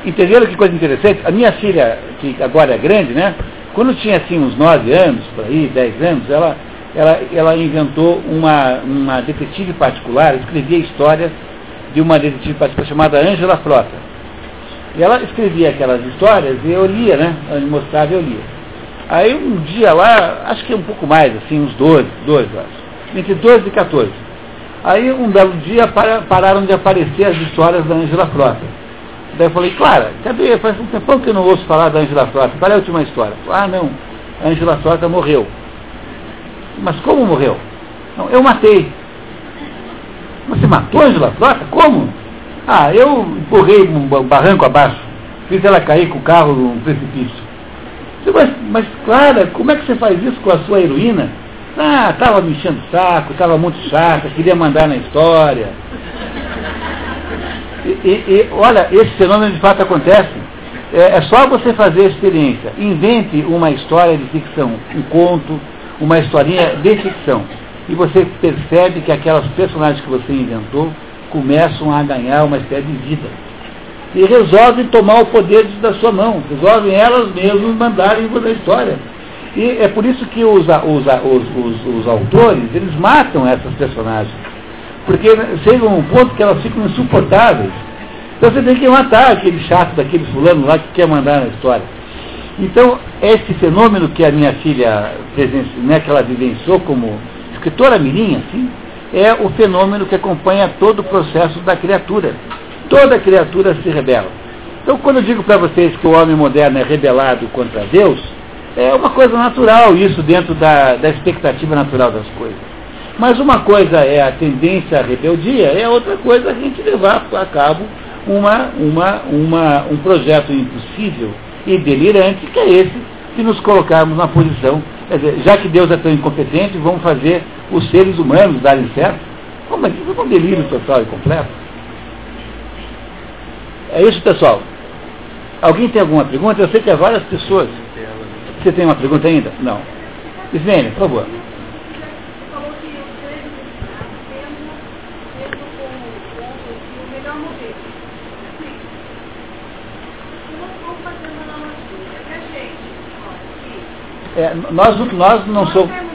Entenderam que coisa interessante? A minha filha, que agora é grande, né? Quando tinha assim uns 9 anos, por aí, 10 anos, ela, ela, ela inventou uma, uma detetive particular, escrevia histórias de uma detetive particular chamada Ângela Frota. E ela escrevia aquelas histórias e eu lia, né? Ela me mostrava e eu lia. Aí um dia lá, acho que um pouco mais, assim, uns 12, 12, eu acho. Entre 12 e 14. Aí um belo dia para, pararam de aparecer as histórias da Ângela Frota. Daí eu falei, Clara, cadê? Faz um tempão que eu não ouço falar da Ângela Frota. Qual é a última história? Ah, não, a Ângela Frota morreu. Mas como morreu? Não, eu matei. Você matou a Ângela Frota? Como? Ah, eu empurrei um barranco abaixo. Fiz ela cair com o carro num precipício. Mas, mas, Clara, como é que você faz isso com a sua heroína? Ah, estava me enchendo o saco, estava muito chata, queria mandar na história. E, e, e, olha, esse fenômeno de fato acontece. É, é, só você fazer a experiência. Invente uma história de ficção, um conto, uma historinha de ficção. E você percebe que aquelas personagens que você inventou começam a ganhar uma espécie de vida e resolvem tomar o poder da sua mão, resolvem elas mesmas mandarem a história. E é por isso que os, os, os, os, autores, eles matam essas personagens. Porque chega um ponto que elas ficam insuportáveis. Então você tem que matar aquele chato daquele fulano lá que quer mandar na história. Então, esse fenômeno que a minha filha né, que ela vivenciou como escritora mirim, assim, é o fenômeno que acompanha todo o processo da criatura. Toda criatura se rebela. Então, quando eu digo para vocês que o homem moderno é rebelado contra Deus, é uma coisa natural isso dentro da, da expectativa natural das coisas. Mas uma coisa é a tendência à rebeldia, é outra coisa a gente levar a cabo uma, uma, uma, um projeto impossível e delirante, que é esse de nos colocarmos na posição, dizer, já que Deus é tão incompetente, vamos fazer os seres humanos darem certo. Como é que isso é um delírio total e completo? É isso, pessoal. Alguém tem alguma pergunta? Eu sei que há várias pessoas. Você tem uma pergunta ainda? Não. Ismênia, por favor. É, nós, nós não somos.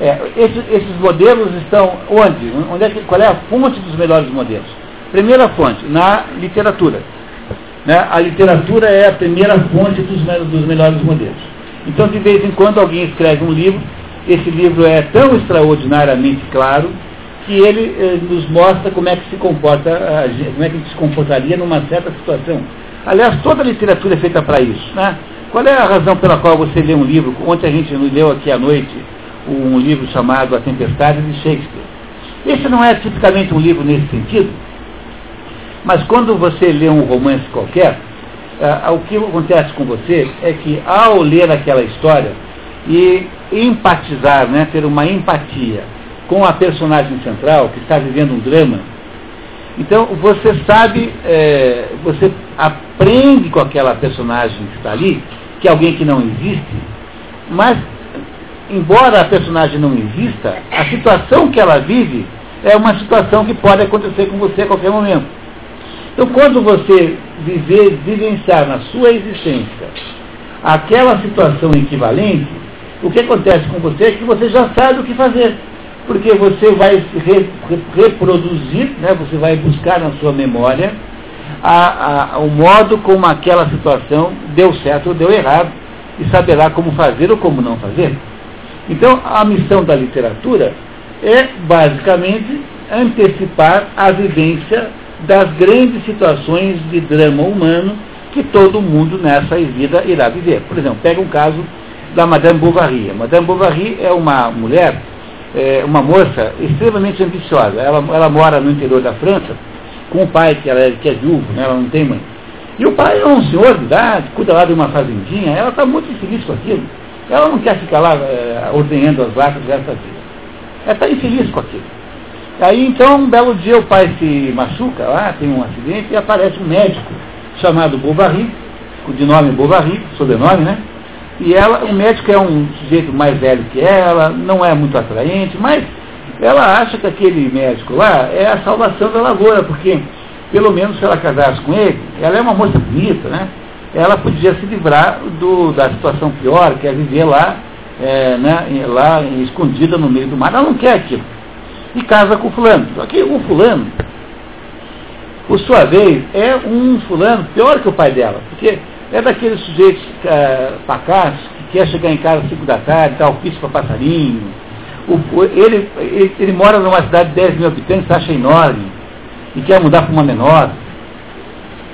É, esses, esses, modelos estão onde? onde é que, qual é a fonte dos melhores modelos? Primeira fonte, na literatura. Né? A literatura é a primeira fonte dos, dos melhores modelos. Então, de vez em quando, alguém escreve um livro, esse livro é tão extraordinariamente claro que ele eh, nos mostra como é que se comporta, como é que se comportaria numa certa situação. Aliás, toda a literatura é feita para isso. Né? Qual é a razão pela qual você lê um livro? Ontem a gente leu aqui à noite um livro chamado A Tempestade de Shakespeare. Esse não é tipicamente um livro nesse sentido, mas quando você lê um romance qualquer, uh, o que acontece com você é que ao ler aquela história e empatizar, né, ter uma empatia com a personagem central que está vivendo um drama, então você sabe, é, você aprende com aquela personagem que está ali, que é alguém que não existe, mas embora a personagem não exista, a situação que ela vive é uma situação que pode acontecer com você a qualquer momento. Então, quando você viver, vivenciar na sua existência aquela situação equivalente, o que acontece com você é que você já sabe o que fazer. Porque você vai re, re, reproduzir, né, você vai buscar na sua memória a, a, o modo como aquela situação deu certo ou deu errado e saberá como fazer ou como não fazer. Então, a missão da literatura é, basicamente, antecipar a vivência das grandes situações de drama humano que todo mundo nessa vida irá viver. Por exemplo, pega um caso da Madame Bovary. A Madame Bovary é uma mulher, é, uma moça extremamente ambiciosa. Ela, ela mora no interior da França com o pai, que, ela é, que é viúvo, né, ela não tem mãe. E o pai é um senhor de idade, cuida lá de uma fazendinha, ela está muito infeliz com aquilo. Ela não quer ficar lá é, ordenhando as vacas dessa vida. Ela está infeliz com aquilo. Aí então, um belo dia o pai se machuca lá, tem um acidente e aparece um médico chamado Bovary, de nome Bovary, sobrenome, né? E ela, o médico é um sujeito mais velho que ela, não é muito atraente, mas ela acha que aquele médico lá é a salvação da lavoura, porque pelo menos se ela casasse com ele, ela é uma moça bonita, né? Ela podia se livrar do, da situação pior, que é viver lá, é, né, lá escondida no meio do mar. Ela não quer aquilo. E casa com o fulano. Só que o fulano, por sua vez, é um fulano pior que o pai dela, porque é daqueles sujeitos é, que quer chegar em casa às 5 da tarde, dar ofício para passarinho. O, ele, ele, ele, mora numa cidade de 10 mil habitantes, acha enorme, e quer mudar para uma menor.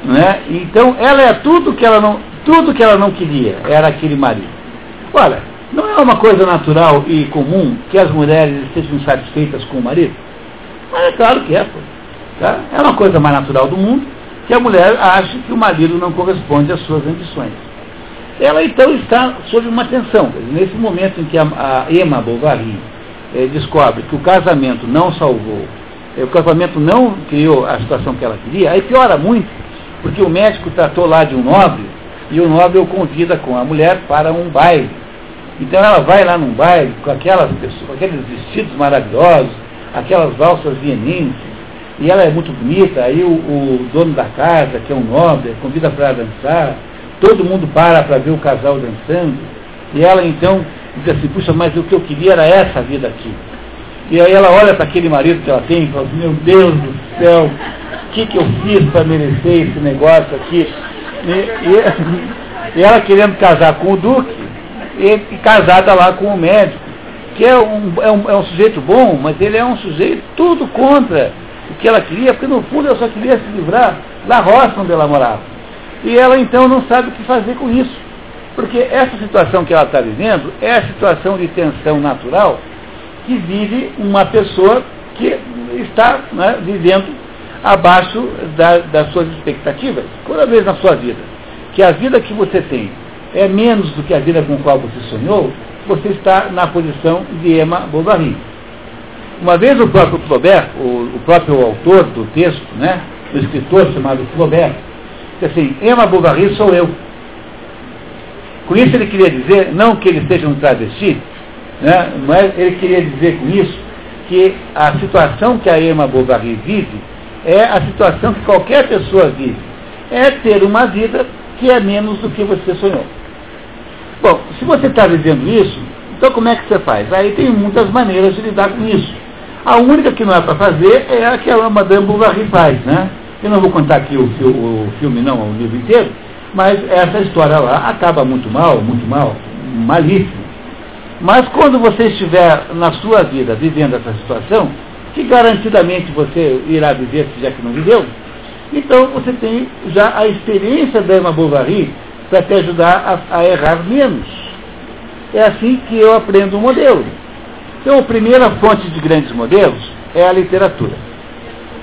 Né? Então, ela é tudo que ela não, tudo que ela não queria, era aquele marido. Olha, não é uma coisa natural e comum que as mulheres estejam insatisfeitas com o marido? Mas é claro que é, pô. Tá? É uma coisa mais natural do mundo que a mulher ache que o marido não corresponde às suas ambições. Ela então está sob uma tensão. Nesse momento em que a, a Emma Bovary eh, descobre que o casamento não salvou, eh, o casamento não criou a situação que ela queria, aí piora muito, porque o médico tratou lá de um nobre e o nobre o convida com a mulher para um baile. Então ela vai lá num baile com aquelas pessoas, com aqueles vestidos maravilhosos, aquelas valsas vienenses, e ela é muito bonita, aí o, o dono da casa, que é um nobre, convida para dançar, todo mundo para para ver o casal dançando, e ela então diz assim, puxa, mas o que eu queria era essa vida aqui. E aí ela olha para aquele marido que ela tem e fala assim, meu Deus do céu, que, que eu fiz para merecer esse negócio aqui? E, e, e, ela querendo casar com o Duque e, e casada lá com o médico, que é um, é, um, é um sujeito bom, mas ele é um sujeito tudo contra o que ela queria, porque no fundo ela só queria se livrar da roça onde ela morava. E ela então não sabe o que fazer com isso. Porque essa situação que ela está vivendo é a situação de tensão natural que vive uma pessoa que está né, vivendo abaixo da, das suas expectativas. Toda vez na sua vida que a vida que você tem é menos do que a vida com a qual você sonhou, você está na posição de Emma Bovary. Uma vez o próprio Flaubert, o, o próprio autor do texto, né, o escritor chamado Flaubert, disse assim, Emma Bovary sou eu. Com isso ele queria dizer, não que ele seja um travesti, né, mas ele queria dizer com isso que a situação que a Emma Bovary vive é a situação que qualquer pessoa vive. É ter uma vida que é menos do que você sonhou. Bom, se você está vivendo isso, então como é que você faz? Aí tem muitas maneiras de lidar com isso. A única que não é para fazer é a que a Madame Bovary faz, né? Eu não vou contar aqui o, o, filme, não, o livro inteiro, mas essa história lá acaba muito mal, muito mal, malíssimo. Mas quando você estiver na sua vida vivendo essa situação, que garantidamente você irá viver, se já que não viveu, então você tem já a experiência da Emma Bovary para te ajudar a, a errar menos. É assim que eu aprendo o modelo. Então, a primeira fonte de grandes modelos é a literatura.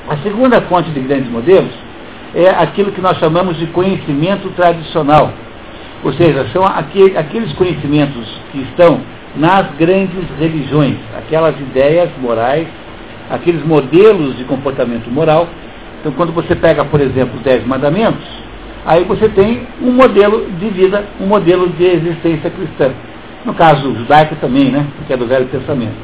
A segunda fonte de grandes modelos é aquilo que nós chamamos de conhecimento tradicional. Ou seja, são aqueles conhecimentos que estão nas grandes religiões, aquelas ideias morais, aqueles modelos de comportamento moral. Então, quando você pega, por exemplo, os Dez Mandamentos, aí você tem um modelo de vida, um modelo de existência cristã. No caso judaico também, né? Porque é do Velho Testamento.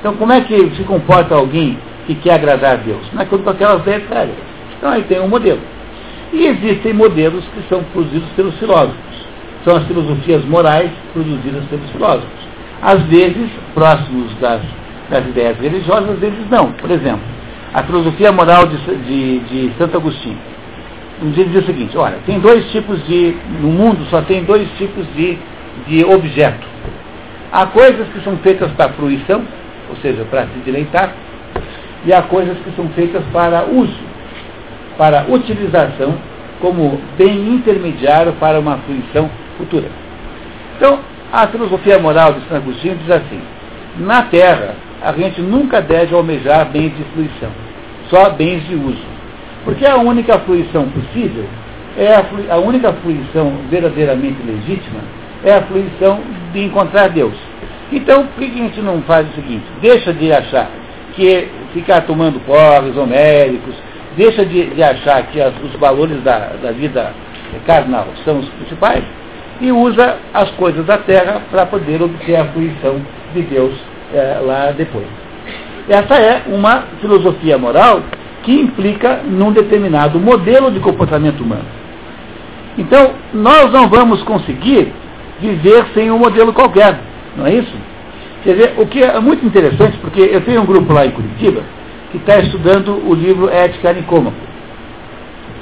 Então, como é que se comporta alguém que quer agradar a Deus? Não é com aquelas dez regras. Então, aí tem um modelo. E existem modelos que são produzidos pelos filósofos. São as filosofias morais produzidas pelos filósofos. Às vezes, próximos das, das ideias religiosas, vezes não. Por exemplo, a filosofia moral de, de, de Santo Agostinho. Vamos dizer o seguinte, olha, tem dois tipos de. No mundo só tem dois tipos de, de objeto. Há coisas que são feitas para fruição, ou seja, para se deleitar, e há coisas que são feitas para uso, para utilização como bem intermediário para uma fruição futura. Então, a filosofia moral de São Agostinho diz assim: na Terra, a gente nunca deve almejar bens de fruição, só bens de uso. Porque a única fruição possível é a, a única fruição verdadeiramente legítima é a fruição de encontrar Deus. Então, por que a gente não faz o seguinte? Deixa de achar que ficar tomando porres homéricos, deixa de, de achar que as, os valores da, da vida carnal são os principais e usa as coisas da terra para poder obter a fruição de Deus é, lá depois. Essa é uma filosofia moral que implica num determinado modelo de comportamento humano. Então, nós não vamos conseguir viver sem um modelo qualquer, não é isso? Quer dizer, o que é muito interessante, porque eu tenho um grupo lá em Curitiba que está estudando o livro Ética Nicômaco.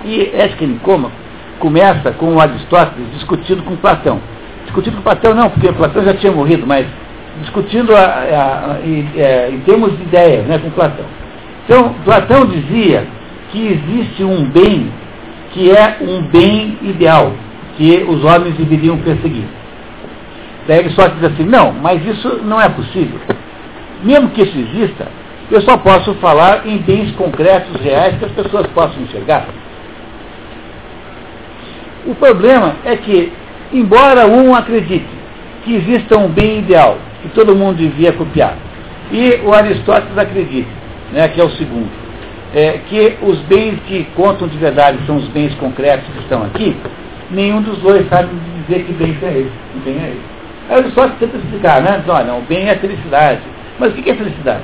E Ética Nicômaco começa com Aristóteles discutindo com Platão. Discutindo com Platão não, porque Platão já tinha morrido, mas discutindo a, a, a, em, é, em termos de ideias né, com Platão. Então, Platão dizia que existe um bem que é um bem ideal, que os homens deveriam perseguir. Daí ele só diz assim, não, mas isso não é possível. Mesmo que isso exista, eu só posso falar em bens concretos, reais, que as pessoas possam enxergar. O problema é que, embora um acredite que exista um bem ideal, que todo mundo devia copiar, e o Aristóteles acredite, né, que é o segundo, é, que os bens que contam de verdade são os bens concretos que estão aqui, nenhum dos dois sabe dizer que bem é esse. Que bem é esse. Aí ele só tenta explicar, né? Diz, olha, o bem é felicidade. Mas o que é felicidade?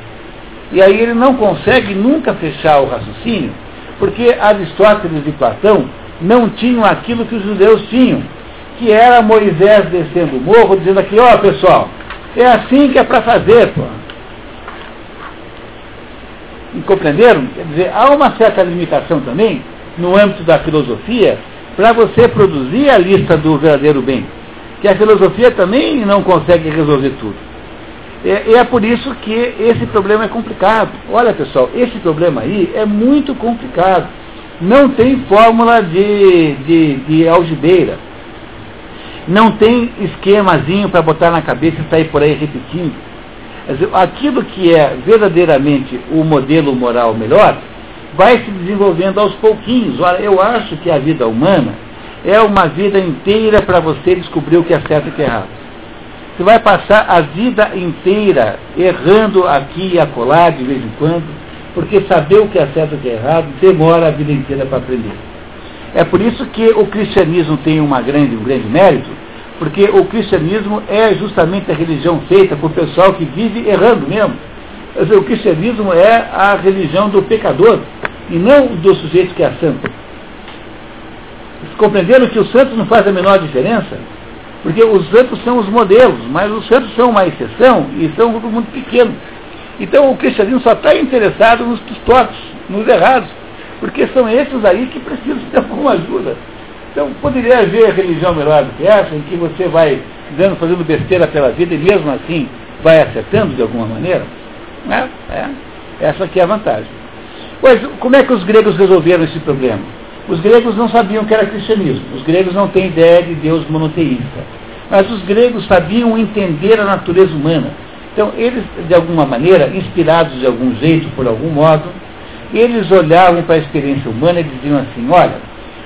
E aí ele não consegue nunca fechar o raciocínio, porque Aristóteles e Platão não tinham aquilo que os judeus tinham, que era Moisés descendo o morro, dizendo aqui, ó pessoal, é assim que é para fazer, pô. Compreenderam? Quer dizer, há uma certa limitação também, no âmbito da filosofia, para você produzir a lista do verdadeiro bem que a filosofia também não consegue resolver tudo. E é por isso que esse problema é complicado. Olha, pessoal, esse problema aí é muito complicado. Não tem fórmula de, de, de. Não tem esquemazinho para botar na cabeça e sair por aí repetindo. Aquilo que é verdadeiramente o modelo moral melhor vai se desenvolvendo aos pouquinhos. Olha, eu acho que a vida humana é uma vida inteira para você descobrir o que é certo e o que é errado. Você vai passar a vida inteira errando aqui e acolá de vez em quando, porque saber o que é certo e o que é errado demora a vida inteira para aprender. É por isso que o cristianismo tem uma grande, um grande mérito, porque o cristianismo é justamente a religião feita por pessoal que vive errando mesmo. O cristianismo é a religião do pecador e não do sujeito que é santo. Compreenderam que os santos não fazem a menor diferença? Porque os santos são os modelos, mas os santos são uma exceção e são um grupo muito pequeno. Então o cristianismo só está interessado nos tortos, nos errados, porque são esses aí que precisam de (laughs) alguma ajuda. Então poderia haver religião melhor do que essa, em que você vai dando, fazendo besteira pela vida e mesmo assim vai acertando de alguma maneira? É, é. Essa aqui é a vantagem. Pois como é que os gregos resolveram esse problema? Os gregos não sabiam que era cristianismo. Os gregos não têm ideia de Deus monoteísta. Mas os gregos sabiam entender a natureza humana. Então, eles, de alguma maneira, inspirados de algum jeito, por algum modo, eles olhavam para a experiência humana e diziam assim: olha,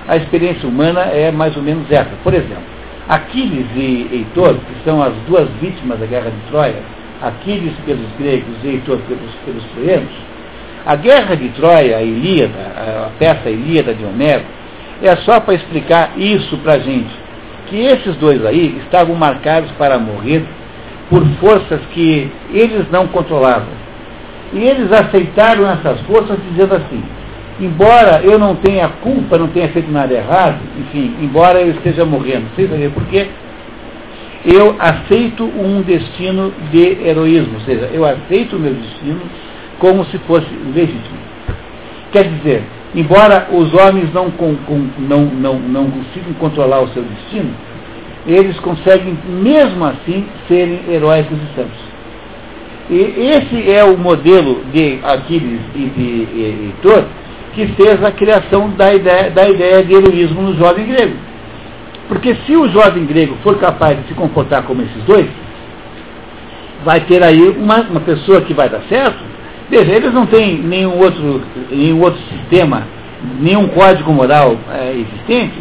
a experiência humana é mais ou menos essa. Por exemplo, Aquiles e Heitor, que são as duas vítimas da guerra de Troia, Aquiles pelos gregos e Heitor pelos, pelos troianos, a guerra de Troia, a Ilíada, a peça Ilíada de Homero, é só para explicar isso para a gente. Que esses dois aí estavam marcados para morrer por forças que eles não controlavam. E eles aceitaram essas forças dizendo assim, embora eu não tenha culpa, não tenha feito nada errado, enfim, embora eu esteja morrendo, sem saber por quê, eu aceito um destino de heroísmo, ou seja, eu aceito o meu destino como se fosse legítimo. Quer dizer, Embora os homens não, com, com, não, não, não consigam controlar o seu destino, eles conseguem, mesmo assim, serem heróicos e santos. E esse é o modelo de Aquiles e de Heitor que fez a criação da ideia, da ideia de heroísmo no jovem grego. Porque se o jovem grego for capaz de se comportar como esses dois, vai ter aí uma, uma pessoa que vai dar certo. Veja, eles não têm nenhum outro, nenhum outro sistema, nenhum código moral é, existente.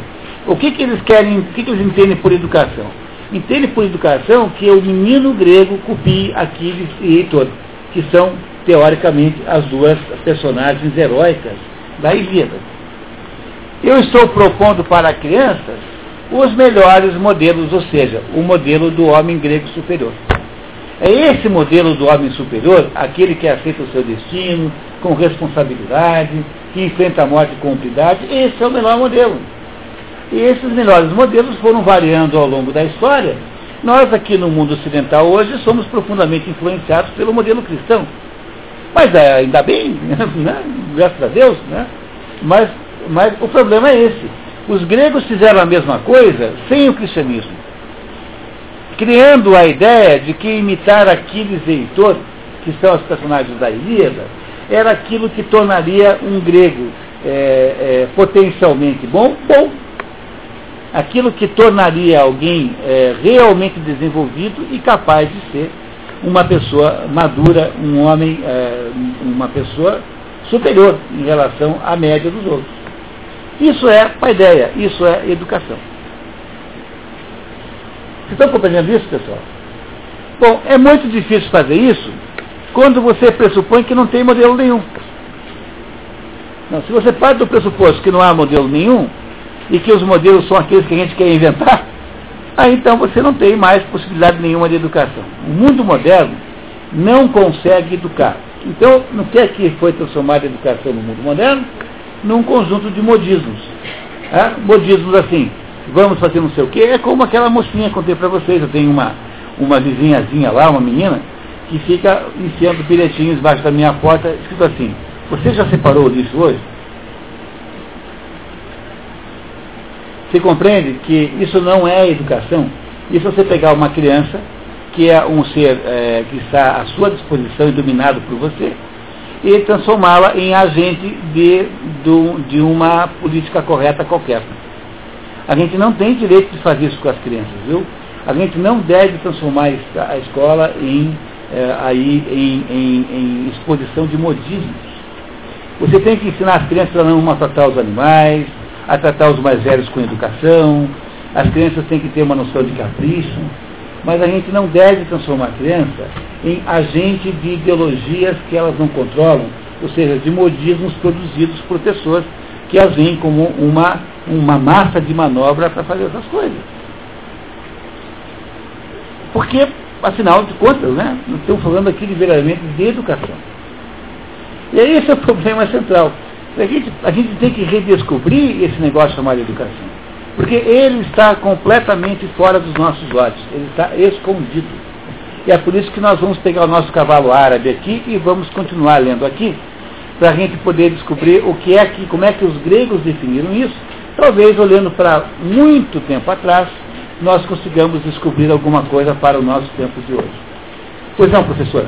O que, que eles querem, o que, que eles entendem por educação? Entendem por educação que o menino grego copie Aquiles e Heitor, que são, teoricamente, as duas personagens heróicas da Ilíada. Eu estou propondo para crianças os melhores modelos, ou seja, o modelo do homem grego superior. É esse modelo do homem superior, aquele que aceita o seu destino, com responsabilidade, que enfrenta a morte com humildade, esse é o melhor modelo. E esses melhores modelos foram variando ao longo da história. Nós aqui no mundo ocidental hoje somos profundamente influenciados pelo modelo cristão. Mas é, ainda bem, (laughs) né? graças a Deus, né? mas, mas o problema é esse. Os gregos fizeram a mesma coisa sem o cristianismo, criando a ideia de que imitar Aquiles e Heitor, que são os personagens da Ilíada, era aquilo que tornaria um grego é, é, potencialmente bom, bom. Aquilo que tornaria alguém é, realmente desenvolvido e capaz de ser uma pessoa madura, um homem, é, uma pessoa superior em relação à média dos outros. Isso é paideia, isso é educação. Vocês estão compreendendo isso, pessoal? Bom, é muito difícil fazer isso quando você pressupõe que não tem modelo nenhum. Não, se você parte do pressuposto que não há modelo nenhum, e que os modelos são aqueles que a gente quer inventar, (laughs) aí então você não tem mais possibilidade nenhuma de educação. O mundo moderno não consegue educar. Então, no que é que foi transformada a educação no mundo moderno? Num conjunto de modismos. É? Modismos assim, vamos fazer não sei o quê, é como aquela mocinha que eu contei para vocês. Eu tenho uma, uma vizinhazinha lá, uma menina, que fica enfiando bilhetinhos embaixo da minha porta, escrito assim, você já separou o lixo hoje? Você compreende que isso não é educação? Isso é você pegar uma criança, que é um ser é, que está à sua disposição e dominado por você, e transformá-la em agente de, de, de uma política correta qualquer. A gente não tem direito de fazer isso com as crianças, viu? A gente não deve transformar a escola em, é, aí, em, em, em, exposição de modismos. Você tem que ensinar as crianças a não maltratar os animais, a tratar os mais velhos com educação, as crianças têm que ter uma noção de capricho, mas a gente não deve transformar a criança em agente de ideologias que elas não controlam, ou seja, de modismos produzidos por pessoas que as veem como uma, uma massa de manobra para fazer essas coisas. Porque, afinal de contas, né, estamos falando aqui de verdadeiramente de educação. E esse é o (laughs) problema central. A gente, a gente tem que redescobrir esse negócio chamado educação. Porque ele está completamente fora dos nossos olhos. Ele está escondido. E é por isso que nós vamos pegar o nosso cavalo árabe aqui e vamos continuar lendo aqui, para a gente poder descobrir o que é que, como é que os gregos definiram isso. Talvez olhando para muito tempo atrás, nós consigamos descobrir alguma coisa para o nosso tempo de hoje. Pois não, professora?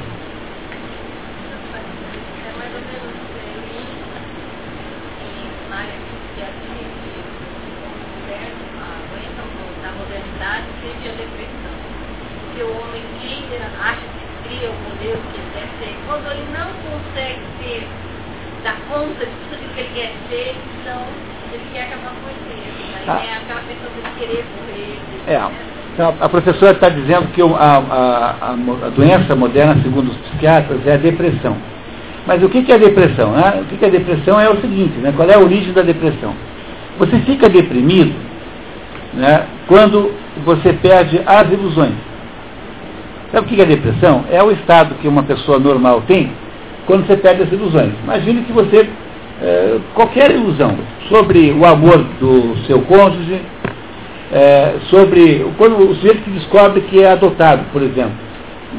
Então, a professora está dizendo que a, a, a, doença moderna, segundo os psiquiatras, é a depressão. Mas o que, é a depressão? Né? O que, é a depressão é o seguinte, né? qual é a origem da depressão? Você fica deprimido né, quando você perde as ilusões. Sabe o que é a depressão? É o estado que uma pessoa normal tem quando você perde as ilusões. Imagine que você, é, qualquer ilusão sobre o amor do seu cônjuge, é, sobre quando o sujeito que descobre que é adotado, por exemplo,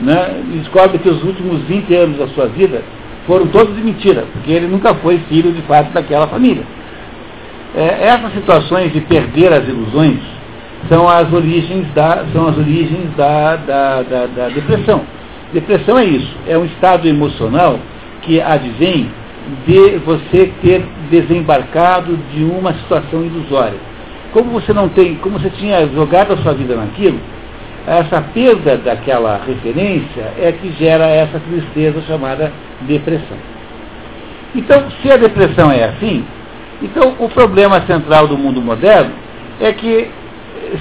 né, descobre que os últimos 20 anos da sua vida foram todos de mentira, porque ele nunca foi filho de fato daquela família. É, essas situações de perder as ilusões são as origens da, são as origens da, da, da, da depressão. Depressão é isso, é um estado emocional que advém de você ter desembarcado de uma situação ilusória. Como você não tem, como você tinha jogado a sua vida naquilo, essa perda daquela referência é que gera essa tristeza chamada depressão. Então, se a depressão é assim, então o problema central do mundo moderno é que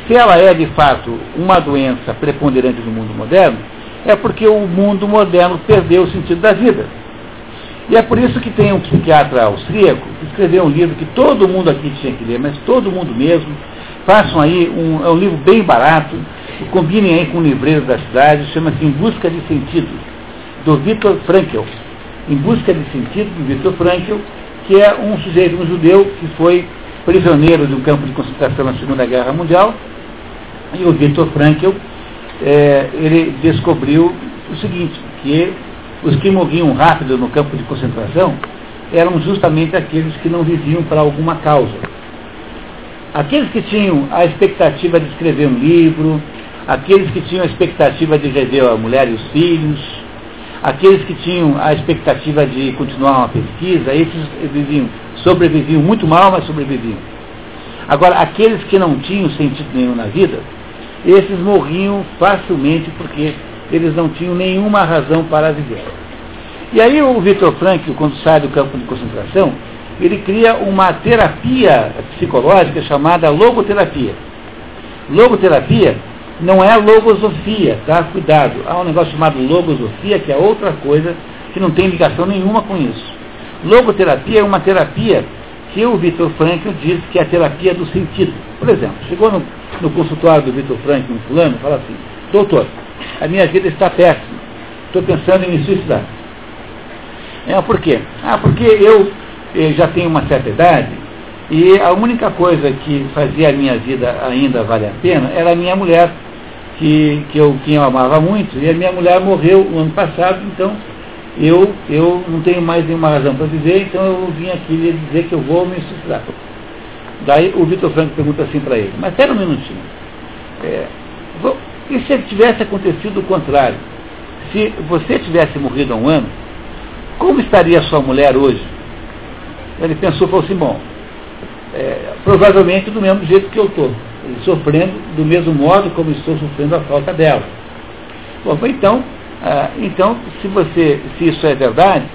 se ela é de fato uma doença preponderante no mundo moderno, é porque o mundo moderno perdeu o sentido da vida. E é por isso que tem um psiquiatra austríaco que escreveu um livro que todo mundo aqui tinha que ler, mas todo mundo mesmo. Façam aí, um, é um livro bem barato, combinem aí com o livreiro da cidade, chama-se Em Busca de Sentido, do Viktor Frankl. Em Busca de Sentido, do Viktor Frankl, que é um sujeito, um judeu, que foi prisioneiro de um campo de concentração na Segunda Guerra Mundial, e o Viktor Frankl, é, ele descobriu o seguinte, que os que morriam rápido no campo de concentração eram justamente aqueles que não viviam para alguma causa. Aqueles que tinham a expectativa de escrever um livro, aqueles que tinham a expectativa de rever a mulher e os filhos, aqueles que tinham a expectativa de continuar uma pesquisa, esses viviam, sobreviviam muito mal, mas sobreviviam. Agora, aqueles que não tinham sentido nenhum na vida, esses morriam facilmente porque eles não tinham nenhuma razão para viver. E aí o Victor Frankl, quando sai do campo de concentração, ele cria uma terapia psicológica chamada logoterapia. Logoterapia não é logosofia, tá? Cuidado. Há um negócio chamado logosofia, que é outra coisa que não tem ligação nenhuma com isso. Logoterapia é uma terapia que o Victor Frankl diz que é a terapia do sentido. Por exemplo, chegou no, no consultório do Victor Frankl, um fulano, fala assim, doutor, a minha vida está péssima, estou pensando em me suicidar. É, por quê? Ah, porque eu, eu já tenho uma certa idade e a única coisa que fazia a minha vida ainda valer a pena era a minha mulher, que, que, eu, que eu amava muito, e a minha mulher morreu no ano passado, então eu, eu não tenho mais nenhuma razão para viver, então eu vim aqui dizer que eu vou me suicidar. Daí o Vitor Franco pergunta assim para ele, mas espera um minutinho. É, vou, e se tivesse acontecido o contrário? Se você tivesse morrido há um ano, como estaria sua mulher hoje? Ele pensou, falou assim, bom, é, provavelmente do mesmo jeito que eu estou, sofrendo do mesmo modo como estou sofrendo a falta dela. Bom, então, ah, então se, você, se isso é verdade,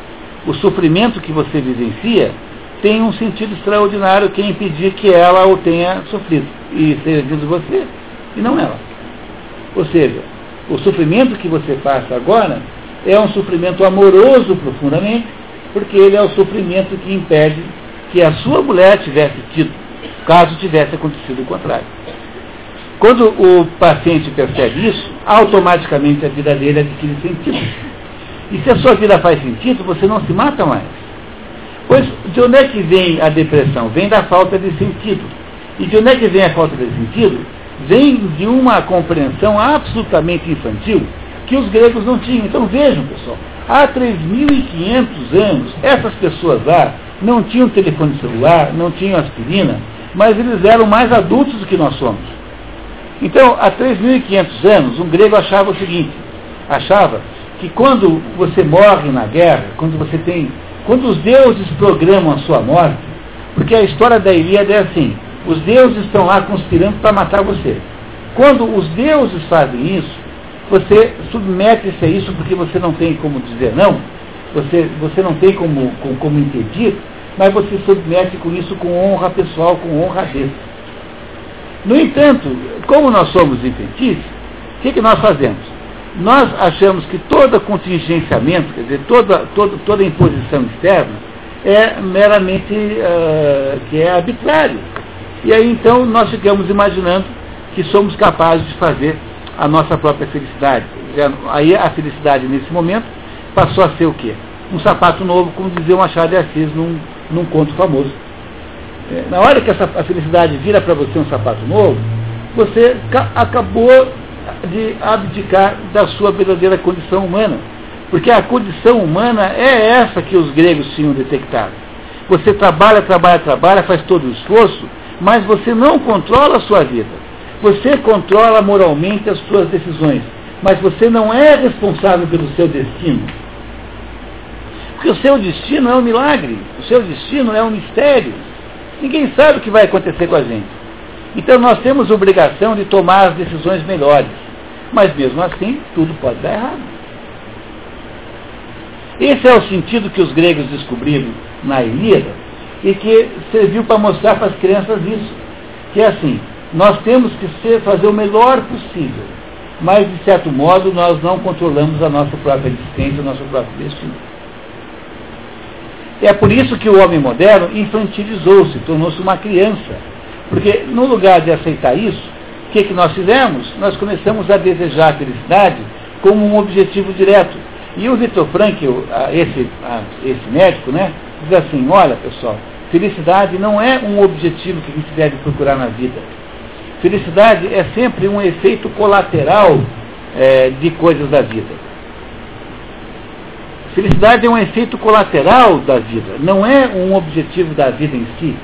o sofrimento que você vivencia tem um sentido extraordinário que é impedir que ela o tenha sofrido. E seja disso você, e não ela. Ou seja, o sofrimento que você passa agora é um sofrimento amoroso profundamente, porque ele é o sofrimento que impede que a sua mulher tivesse tido, caso tivesse acontecido o contrário. Quando o paciente percebe isso, automaticamente a vida dele adquire sentido. E se a sua vida faz sentido, você não se mata mais. Pois de onde é que vem a depressão? Vem da falta de sentido. E de onde é que vem a falta de sentido? Vem de uma compreensão absolutamente infantil que os gregos não tinham. Então vejam, pessoal, há 3.500 anos, essas pessoas lá não tinham telefone celular, não tinham aspirina, mas eles eram mais adultos do que nós somos. Então, há 3.500 anos, um grego achava o seguinte, achava que quando você morre na guerra, quando você tem, quando os deuses programam a sua morte, porque a história da Ilíada é assim, os deuses estão lá conspirando para matar você. Quando os deuses fazem isso, você submete-se a isso porque você não tem como dizer não, você, você não tem como, como, como impedir, mas você submete com isso com honra pessoal, com honradez. No entanto, como nós somos infelices, o que, que nós fazemos? Nós achamos que todo contingenciamento, quer dizer, toda, toda, toda imposição externa, é meramente uh, que é arbitrário. E aí então nós ficamos imaginando que somos capazes de fazer a nossa própria felicidade. Aí a felicidade nesse momento passou a ser o quê? Um sapato novo, como dizia o Machado de Assis num, num conto famoso. É, na hora que essa, a felicidade vira para você um sapato novo, você acabou de abdicar da sua verdadeira condição humana. Porque a condição humana é essa que os gregos tinham detectado. Você trabalha, trabalha, trabalha, faz todo o esforço, mas você não controla a sua vida. Você controla moralmente as suas decisões, mas você não é responsável pelo seu destino. Porque o seu destino é um milagre, o seu destino é um mistério. Ninguém sabe o que vai acontecer com a gente. Então nós temos obrigação de tomar as decisões melhores. Mas mesmo assim, tudo pode dar errado. Esse é o sentido que os gregos descobriram na Ilíada e que serviu para mostrar para as crianças isso. Que é assim, nós temos que ser, fazer o melhor possível, mas de certo modo nós não controlamos a nossa própria existência, o nosso próprio destino. É por isso que o homem moderno infantilizou-se, tornou-se uma criança. Porque no lugar de aceitar isso, o que, que nós fizemos? Nós começamos a desejar a felicidade como um objetivo direto. E o Vitor Frankl, esse, esse médico, né, diz assim, olha pessoal, felicidade não é um objetivo que a gente deve procurar na vida. Felicidade é sempre um efeito colateral é, de coisas da vida. Felicidade é um efeito colateral da vida, não é um objetivo da vida em si.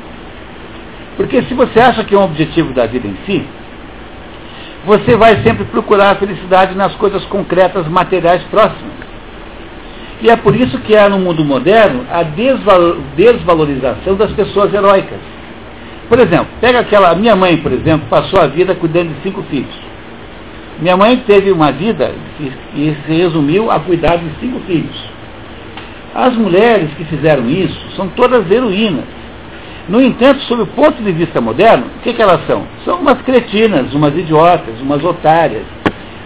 Porque se você acha que é um objetivo da vida em si, você vai sempre procurar a felicidade nas coisas concretas, materiais próximas. E é por isso que há no mundo moderno a desvalorização das pessoas heróicas. Por exemplo, pega aquela. Minha mãe, por exemplo, passou a vida cuidando de cinco filhos. Minha mãe teve uma vida que se resumiu a cuidar de cinco filhos. As mulheres que fizeram isso são todas heroínas. No entanto, sob o ponto de vista moderno, o que, que elas são? São umas cretinas, umas idiotas, umas otárias,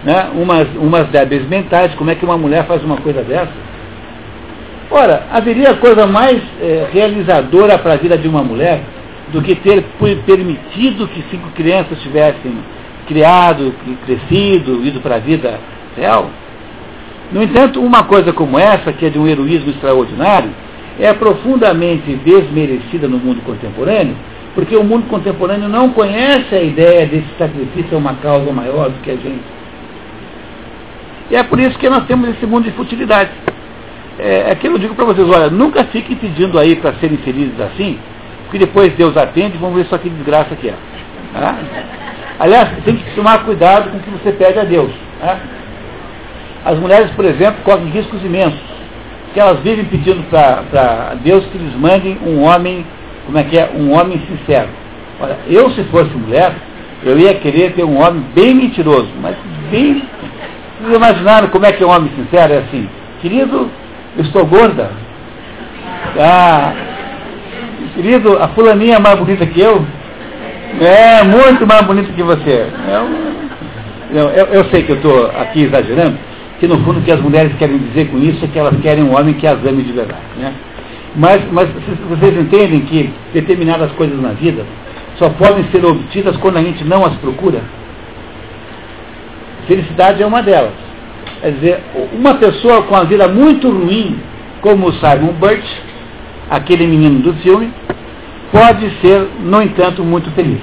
né? umas, umas débeis mentais. Como é que uma mulher faz uma coisa dessa? Ora, haveria coisa mais é, realizadora para a vida de uma mulher do que ter permitido que cinco crianças tivessem criado, crescido, ido para a vida real? No entanto, uma coisa como essa, que é de um heroísmo extraordinário, é profundamente desmerecida no mundo contemporâneo, porque o mundo contemporâneo não conhece a ideia desse sacrifício a uma causa maior do que a gente. E é por isso que nós temos esse mundo de futilidade. É, é que eu digo para vocês, olha, nunca fiquem pedindo aí para serem felizes assim, porque depois Deus atende, vamos ver só que desgraça que é. Tá? Aliás, tem que tomar cuidado com o que você pede a Deus. Tá? As mulheres, por exemplo, correm riscos imensos, que elas vivem pedindo para Deus que lhes mandem um homem, como é que é, um homem sincero. Olha, eu se fosse mulher, eu ia querer ter um homem bem mentiroso, mas bem. Vocês imaginaram como é que é um homem sincero? É assim, querido, eu estou gorda. Ah, querido, a fulaninha é mais bonita que eu. É, muito mais bonita que você. Eu, eu, eu sei que eu estou aqui exagerando, que no fundo o que as mulheres querem dizer com isso é que elas querem um homem que as ame de verdade. Né? Mas, mas vocês entendem que determinadas coisas na vida só podem ser obtidas quando a gente não as procura? Felicidade é uma delas. Quer dizer, uma pessoa com a vida muito ruim, como o Simon Burt, aquele menino do filme, pode ser, no entanto, muito feliz.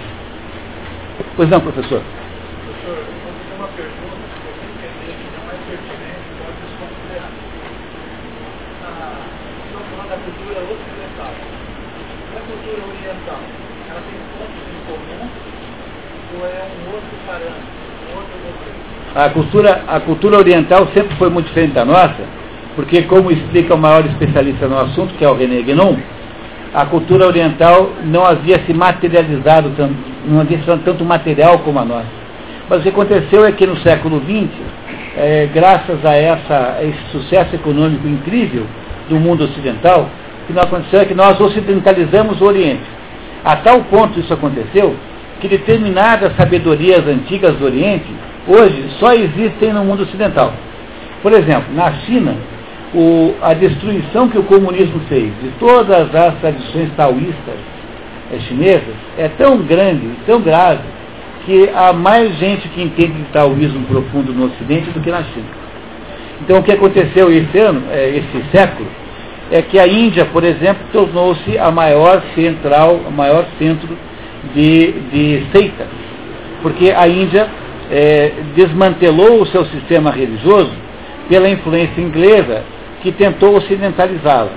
Pois não, professor? A cultura, a cultura oriental sempre foi muito diferente da nossa, porque como explica o maior especialista no assunto, que é o René Guénon, a cultura oriental não havia se materializado, tanto, não havia tanto material como a nossa. Mas o que aconteceu é que no século XX, é, graças a, essa, a esse sucesso econômico incrível do mundo ocidental, o que aconteceu é que nós ocidentalizamos o Oriente. A tal ponto isso aconteceu que determinadas sabedorias antigas do Oriente hoje só existem no mundo ocidental. Por exemplo, na China, o, a destruição que o comunismo fez de todas as tradições taoístas é, chinesas é tão grande, tão grave, que há mais gente que entende de taoísmo profundo no Ocidente do que na China. Então, o que aconteceu esse ano, é, esse século, é que a Índia, por exemplo, tornou-se a maior central, o maior centro de, de seitas. Porque a Índia é, desmantelou o seu sistema religioso pela influência inglesa que tentou ocidentalizá-la.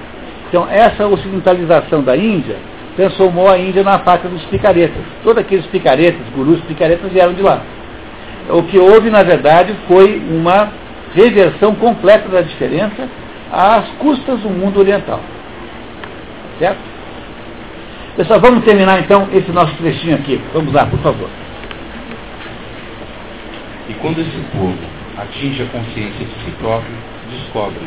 Então, essa ocidentalização da Índia transformou a Índia na pátria dos picaretas. Todos aqueles picaretas, gurus picaretas vieram de lá. O que houve, na verdade, foi uma reversão completa da diferença às custas do mundo oriental. Certo? Pessoal, vamos terminar então esse nosso trechinho aqui. Vamos lá, por favor. E quando esse povo atinge a consciência de si próprio, descobre,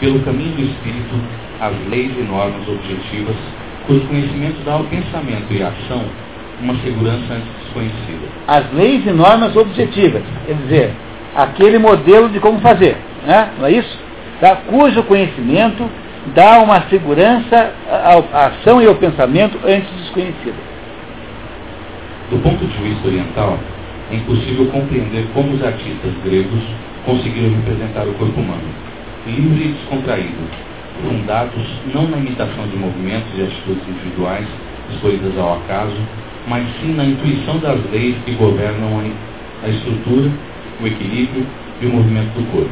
pelo caminho do Espírito, as leis e normas objetivas, cujo conhecimento dá ao pensamento e à ação uma segurança antes desconhecida. As leis e normas objetivas, quer dizer, aquele modelo de como fazer, né? não é isso? Tá? Cujo conhecimento dá uma segurança à ação e ao pensamento antes desconhecida. Do ponto de vista oriental, é impossível compreender como os artistas gregos conseguiram representar o corpo humano, livre e descontraído, fundados não na imitação de movimentos e atitudes individuais escolhidas ao acaso, mas sim na intuição das leis que governam a estrutura, o equilíbrio e o movimento do corpo.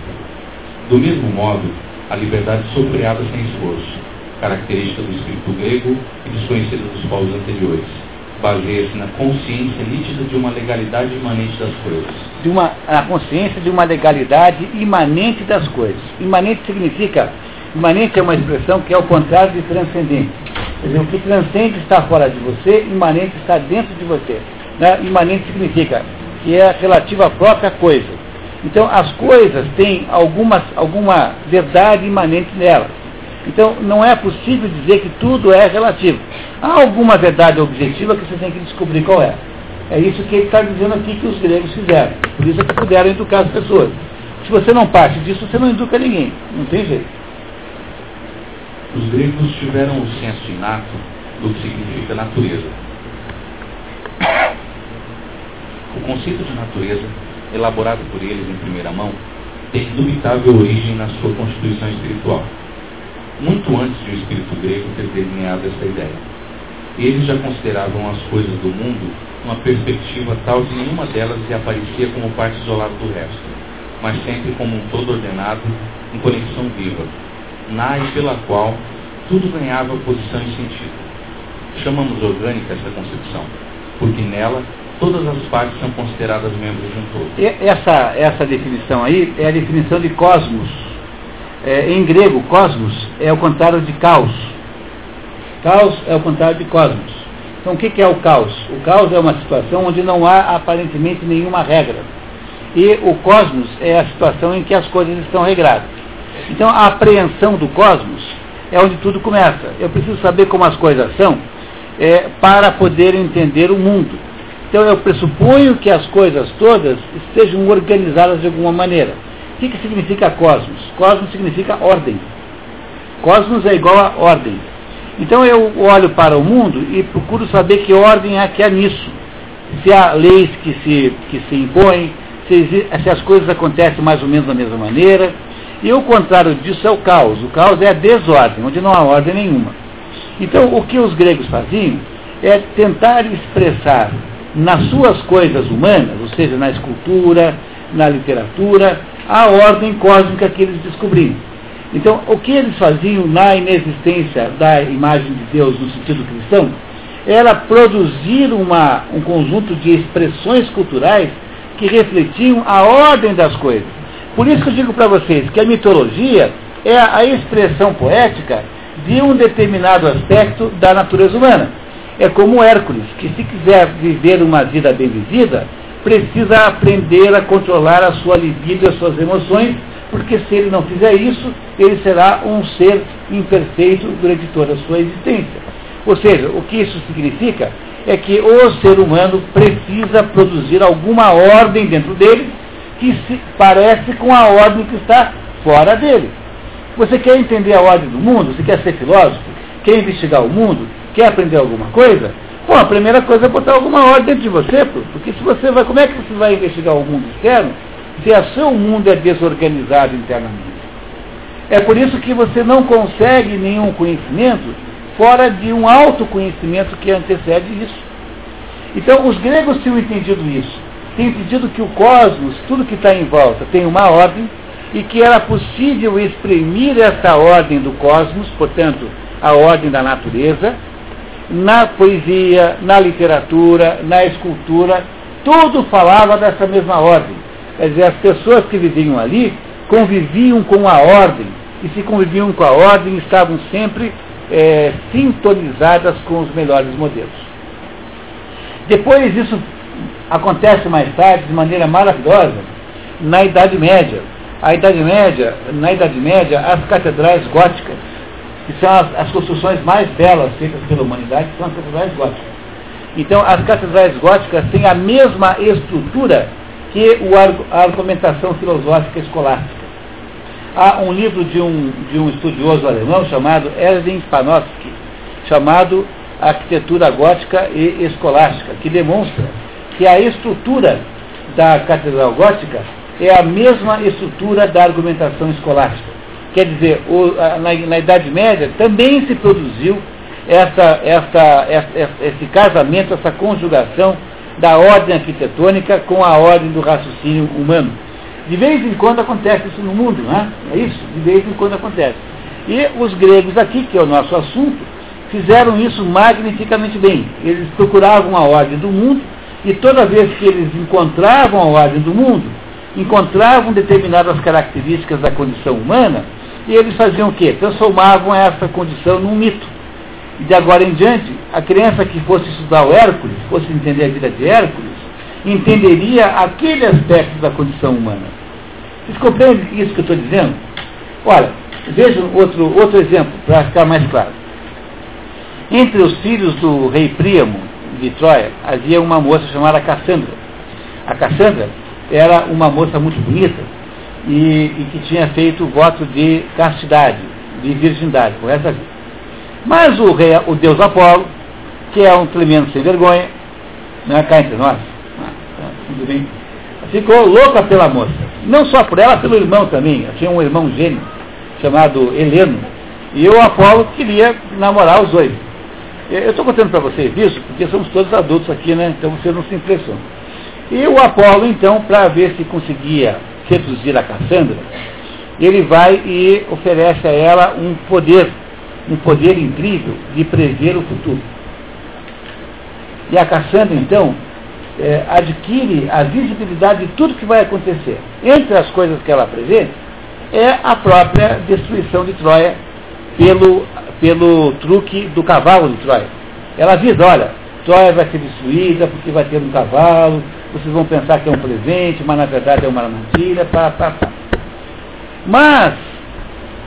Do mesmo modo, a liberdade sofreada sem esforço, característica do espírito grego e desconhecida dos povos anteriores, baseia-se na consciência nítida de uma legalidade imanente das coisas. De uma, a consciência de uma legalidade imanente das coisas. Imanente significa, imanente é uma expressão que é o contrário de transcendente. Quer dizer, o que transcende está fora de você, imanente está dentro de você. Né? Imanente significa que é relativo à própria coisa. Então, as coisas têm algumas, alguma verdade imanente nelas. Então, não é possível dizer que tudo é relativo. Há alguma verdade objetiva que você tem que descobrir qual é. É isso que ele está dizendo aqui que os gregos fizeram. Por isso é que puderam educar as pessoas. Se você não parte disso, você não educa ninguém. Não tem jeito. Os gregos tiveram o senso inato do que significa natureza. O conceito de natureza, elaborado por eles em primeira mão, tem indubitável origem na sua constituição espiritual, muito antes de o espírito grego ter delineado essa ideia. Eles já consideravam as coisas do mundo uma perspectiva tal que nenhuma delas lhe aparecia como parte isolada do resto, mas sempre como um todo ordenado, em conexão viva, na e pela qual tudo ganhava posição e sentido. Chamamos orgânica essa concepção, porque nela todas as partes são consideradas membros de um todo. Essa, essa definição aí é a definição de cosmos. É, em grego, cosmos é o contrário de caos. Caos é o contrário de cosmos. Então, o que, é o caos? O caos é uma situação onde não há aparentemente nenhuma regra. E o cosmos é a situação em que as coisas estão regradas. Então, a apreensão do cosmos é onde tudo começa. Eu preciso saber como as coisas são é, para poder entender o mundo. Então, eu pressuponho que as coisas todas estejam organizadas de alguma maneira. O que, que significa cosmos? Cosmos significa ordem. Cosmos é igual a ordem. Então eu olho para o mundo e procuro saber que ordem é que há nisso. Se há leis que se, que se impõem, se, se as coisas acontecem mais ou menos da mesma maneira. E o contrário disso é o caos. O caos é a desordem, onde não há ordem nenhuma. Então o que os gregos faziam é tentar expressar nas suas coisas humanas, ou seja, na escultura, na literatura, a ordem cósmica que eles descobriram. Então, o que eles faziam na inexistência da imagem de Deus no sentido cristão era produzir uma, um conjunto de expressões culturais que refletiam a ordem das coisas. Por isso que eu digo para vocês que a mitologia é a expressão poética de um determinado aspecto da natureza humana. É como Hércules, que se quiser viver uma vida bem vivida, precisa aprender a controlar a sua libido e as suas emoções, porque se ele não fizer isso, ele será um ser imperfeito durante toda a sua existência. Ou seja, o que isso significa é que o ser humano precisa produzir alguma ordem dentro dele que se parece com a ordem que está fora dele. Você quer entender a ordem do mundo? Você quer ser filósofo? Quer investigar o mundo? Quer aprender alguma coisa? Bom, a primeira coisa é botar alguma ordem dentro de você, porque se você vai, como é que você vai investigar o mundo externo se o seu mundo é desorganizado internamente? É por isso que você não consegue nenhum conhecimento fora de um autoconhecimento que antecede isso. Então, os gregos tinham entendido isso. Tinham entendido que o cosmos, tudo que está em volta, tem uma ordem, e que era possível exprimir essa ordem do cosmos, portanto, a ordem da natureza, na poesia, na literatura, na escultura, tudo falava dessa mesma ordem. Quer dizer, as pessoas que viviam ali conviviam com a ordem, e se conviviam com a ordem, estavam sempre é, sintonizadas com os melhores modelos. Depois isso acontece mais tarde de maneira maravilhosa na Idade Média. A Idade Média, na Idade Média, as catedrais góticas, que são as, as construções mais belas feitas pela humanidade, são as catedrais góticas. Então, as catedrais góticas têm a mesma estrutura que a argumentação filosófica escolástica. Há um livro de um, de um estudioso alemão chamado Erwin Panofsky, chamado Arquitetura Gótica e Escolástica, que demonstra que a estrutura da Catedral Gótica é a mesma estrutura da argumentação escolástica. Quer dizer, o, na, na, Idade Média também se produziu essa, essa, essa, esse casamento, essa conjugação da ordem arquitetônica com a ordem do raciocínio humano. De vez em quando acontece isso no mundo, não é? É isso? De vez em quando acontece. E os gregos aqui, que é o nosso assunto, fizeram isso magnificamente bem. Eles procuravam a ordem do mundo e toda vez que eles encontravam a ordem do mundo, encontravam determinadas características da condição humana, e eles faziam o quê? Transformavam essa condição num mito. E de agora em diante, a criança que fosse estudar o Hércules, fosse entender a vida de Hércules, entenderia aquele aspecto da condição humana. Vocês compreendem isso que eu estou dizendo? Olha, vejam outro, outro exemplo, para ficar mais claro. Entre os filhos do rei Príamo, de Troia, havia uma moça chamada Cassandra. A Cassandra era uma moça muito bonita e, e que tinha feito o voto de castidade, de virgindade, por essa vida. Mas o, rei, o deus Apolo, que é um tremendo sem vergonha, não é cá entre nós, ah, tá, tudo bem, ficou louca pela moça. Não só por ela, pelo irmão também. Eu tinha um irmão gênio chamado Heleno. E o Apolo queria namorar os dois. Eu estou contando para vocês isso porque somos todos adultos aqui, né? Então vocês não se impressionam. E o Apolo, então, para ver se conseguia seduzir a Cassandra, ele vai e oferece a ela um poder, um poder incrível de prever o futuro. E a Cassandra, então, é, adquire a visibilidade de tudo que vai acontecer. Entre as coisas que ela prevê, é a própria destruição de Troia pelo pelo truque do cavalo de Troia. Ela avisa, olha, Troia vai ser destruída porque vai ter um cavalo, vocês vão pensar que é um presente, mas na verdade é uma mentira, pá, pá, pá. Mas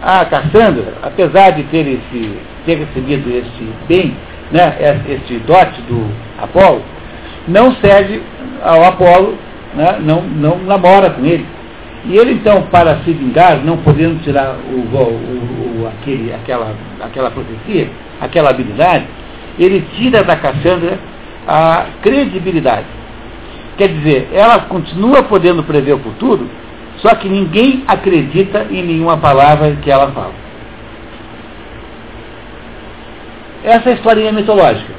a Cassandra, apesar de ter, esse, ter recebido esse bem, né, esse dote do Apolo, não cede ao Apolo, né, não, não namora com ele. E ele então, para se vingar, não podendo tirar o, o, o, aquele, aquela, aquela profecia, aquela habilidade, ele tira da Cassandra a credibilidade. Quer dizer, ela continua podendo prever o futuro, só que ninguém acredita em nenhuma palavra que ela fala. Essa é a historinha mitológica.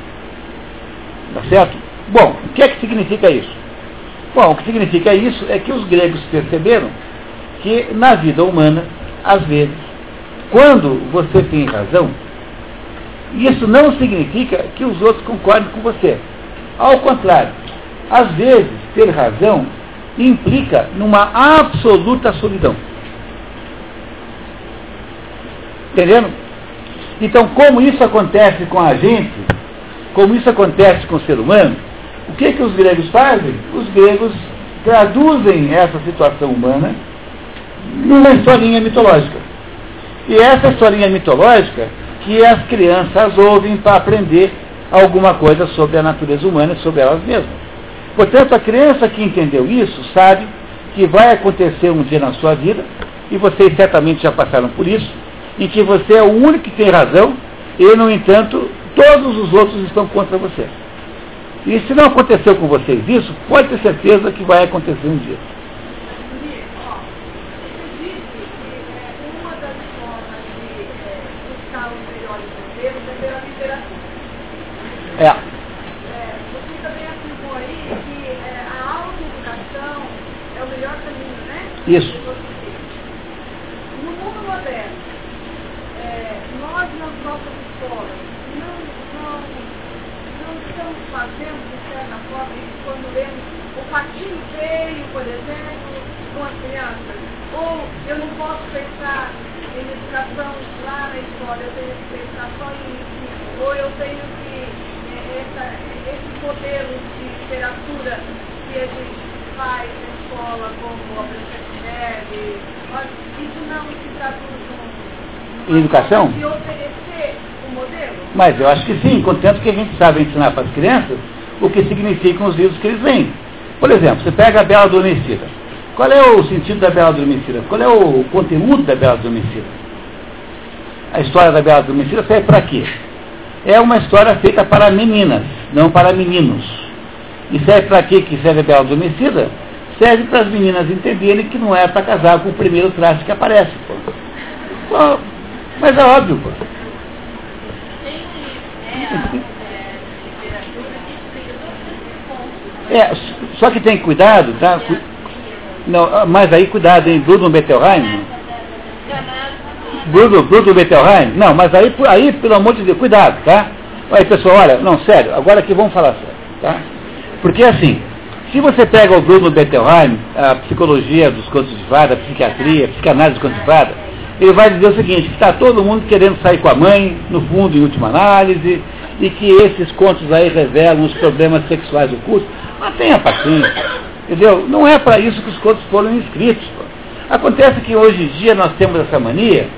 Tá certo? Bom, o que é que significa isso? Bom, o que significa isso é que os gregos perceberam que na vida humana, às vezes, quando você tem razão, isso não significa que os outros concordem com você. Ao contrário, às vezes, ter razão implica numa absoluta solidão. Entendendo? Então, como isso acontece com a gente, como isso acontece com o ser humano, o que, que os gregos fazem? Os gregos traduzem essa situação humana numa historinha mitológica. E essa historinha mitológica que as crianças ouvem para aprender alguma coisa sobre a natureza humana e sobre elas mesmas. Portanto, a criança que entendeu isso sabe que vai acontecer um dia na sua vida, e vocês certamente já passaram por isso, em que você é o único que tem razão, e, no entanto, todos os outros estão contra você. E se não aconteceu com vocês isso, pode ter certeza que vai acontecer um dia. É. Isso. No mundo moderno, é, nós nas nossas escolas não, estamos fazendo, de certa forma, quando lemos o patinho feio, por exemplo, com. Ou eu não posso pensar em lá na escola, eu tenho que pensar só em. Ou eu tenho que, é, de literatura que a gente faz, né? Escola, como obras de Neve, isso não se traduz Em educação? de oferecer o modelo? Mas eu acho que sim, contanto que a gente sabe ensinar para as crianças o que significam os livros que eles leem. Por exemplo, você pega a Bela Adormecida. Qual é o sentido da Bela Adormecida? Qual é o conteúdo da Bela Adormecida? A história da Bela Adormecida serve para quê? É uma história feita para meninas, não para meninos. E serve para quê que serve a Bela Adormecida? Serve para as meninas entenderem que não é para casar com o primeiro traço que aparece. Pô. Pô, mas é óbvio, pô. É, que. É, só que tem que cuidado, tá? Não, mas aí cuidado, hein? Bruno Bettelheim. Bruno, Bruno Bettelheim. Não, mas aí, aí, pelo amor de Deus, cuidado, tá? Aí, pessoal, olha, não, sério, agora aqui vamos falar sério, tá? Porque assim, se você pega o Bruno Bettelheim, a psicologia dos contos de fada, a psiquiatria, a psicanálise dos contos de fada, ele vai dizer o seguinte, que está todo mundo querendo sair com a mãe, no fundo, em última análise, e que esses contos aí revelam os problemas sexuais ocultos. Mas tenha paciência, entendeu? Não é para isso que os contos foram escritos. pô. Acontece que hoje em dia nós temos essa mania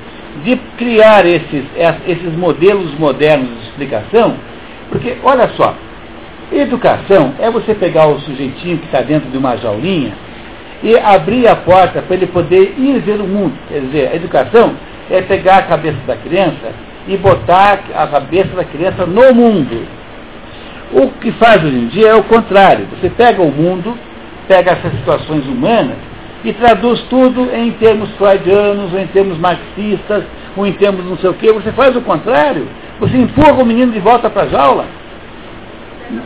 de criar esses, esses modelos modernos de explicação, porque, olha só, educação é você pegar o sujeitinho que está dentro de uma jaulinha e abrir a porta para ele poder ir ver o mundo. Quer dizer, a educação é pegar a cabeça da criança e botar a cabeça da criança no mundo. O que faz hoje em dia é o contrário. Você pega o mundo, pega essas situações humanas e traduz tudo em termos freudianos, ou em termos marxistas, ou em termos não sei o quê. Você faz o contrário. Você empurra o menino de volta para a jaula.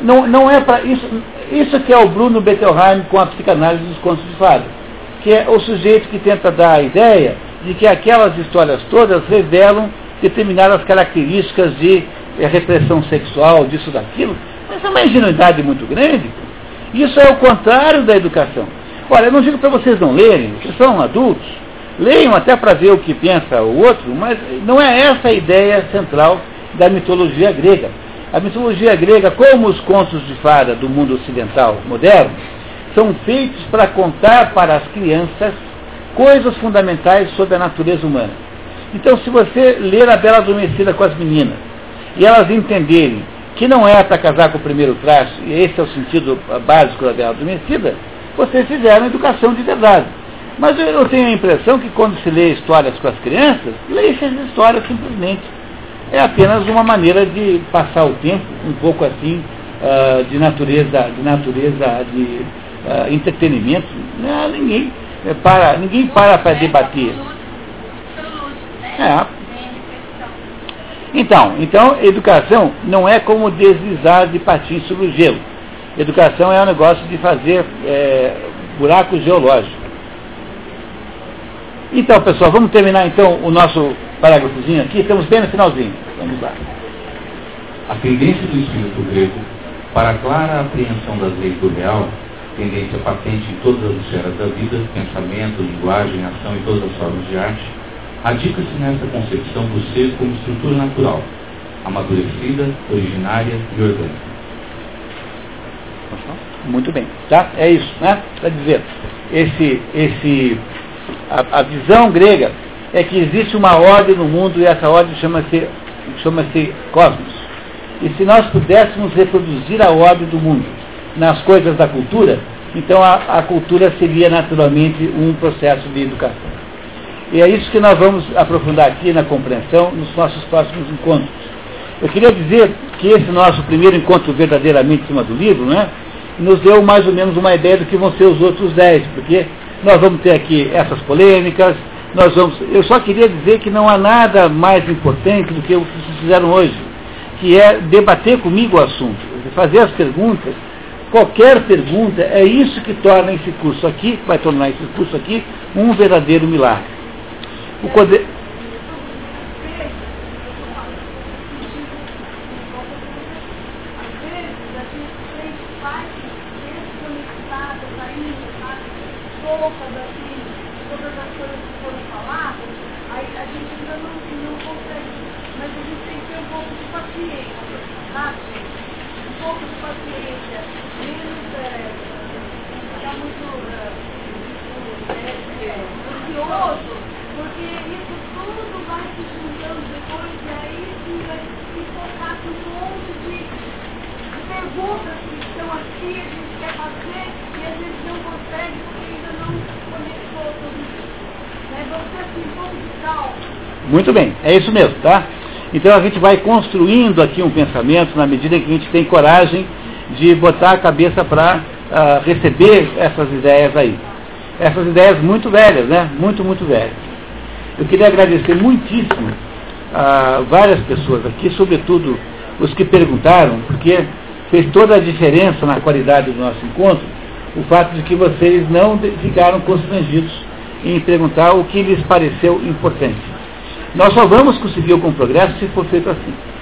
Não, não é para isso. Isso que é o Bruno Bettelheim com a psicanálise dos contos de fada. Que é o sujeito que tenta dar a ideia de que aquelas histórias todas revelam determinadas características de eh, repressão sexual, disso, daquilo. Mas é uma ingenuidade muito grande. Isso é o contrário da educação. Olha, eu não digo para vocês não lerem, vocês são adultos. Leiam até para ver o que pensa o outro, mas não é essa a ideia central da mitologia grega. A mitologia grega, como os contos de fada do mundo ocidental moderno, são feitos para contar para as crianças coisas fundamentais sobre a natureza humana. Então, se você ler a Bela Adormecida com as meninas, e elas entenderem que não é para casar com o primeiro traço, e esse é o sentido básico da Bela Adormecida, vocês fizeram educação de verdade. Mas eu, tenho a impressão que quando se lê histórias com as crianças, lê essas histórias simplesmente. É apenas uma maneira de passar o tempo, um pouco assim, ah, de natureza, de natureza de ah, entretenimento. Não, ninguém, é, para, ninguém para para debater. É. Então, então, educação não é como deslizar de patins sobre o gelo. Educação é um negócio de fazer é, buraco geológico. Então, pessoal, vamos terminar então o nosso parágrafozinho aqui. Estamos bem no finalzinho. Vamos lá. A tendência do espírito grego para a clara apreensão das leis do real, tendência patente em todas as esferas da vida, pensamento, linguagem, ação e todas as formas de arte, radica-se nessa concepção do ser como estrutura natural, amadurecida, originária e orgânica. Muito bem, tá? É isso, né? Para dizer, esse, esse, a, a, visão grega é que existe uma ordem no mundo e essa ordem chama-se chama-se cosmos. E se nós pudéssemos reproduzir a ordem do mundo nas coisas da cultura, então a, a cultura seria naturalmente um processo de educação. E é isso que nós vamos aprofundar aqui na compreensão nos nossos próximos encontros. Eu queria dizer que esse nosso primeiro encontro verdadeiramente em cima do livro, né, nos deu mais ou menos uma ideia do que vão ser os outros dez, porque nós vamos ter aqui essas polêmicas, nós vamos. Eu só queria dizer que não há nada mais importante do que o que vocês fizeram hoje, que é debater comigo o assunto, fazer as perguntas. Qualquer pergunta é isso que torna esse curso aqui, vai tornar esse curso aqui um verdadeiro milagre. O poder... coisas que foram faladas, aí a gente ainda não, não consegue. Mas a gente tem que ter um pouco de paciência, sabe? Um pouco de paciência, menos é, ficar muito é, é, ansioso, porque isso tudo vai se juntando depois e aí sim vai se focar com um monte de, de perguntas que estão aqui, a gente quer fazer e a gente não consegue porque ainda não conectou tudo isso. Né? Vamos ter assim, um pouco de calma. Muito bem, é isso mesmo, tá? Então a gente vai construindo aqui um pensamento na medida que a gente tem coragem de botar a cabeça para uh, receber essas ideias aí. Essas ideias muito velhas, né? Muito, muito velhas. Eu queria agradecer muitíssimo a várias pessoas aqui, sobretudo os que perguntaram, porque fez toda a diferença na qualidade do nosso encontro o fato de que vocês não ficaram constrangidos em perguntar o que lhes pareceu importante. Nós só vamos conseguir algum progresso se for feito assim.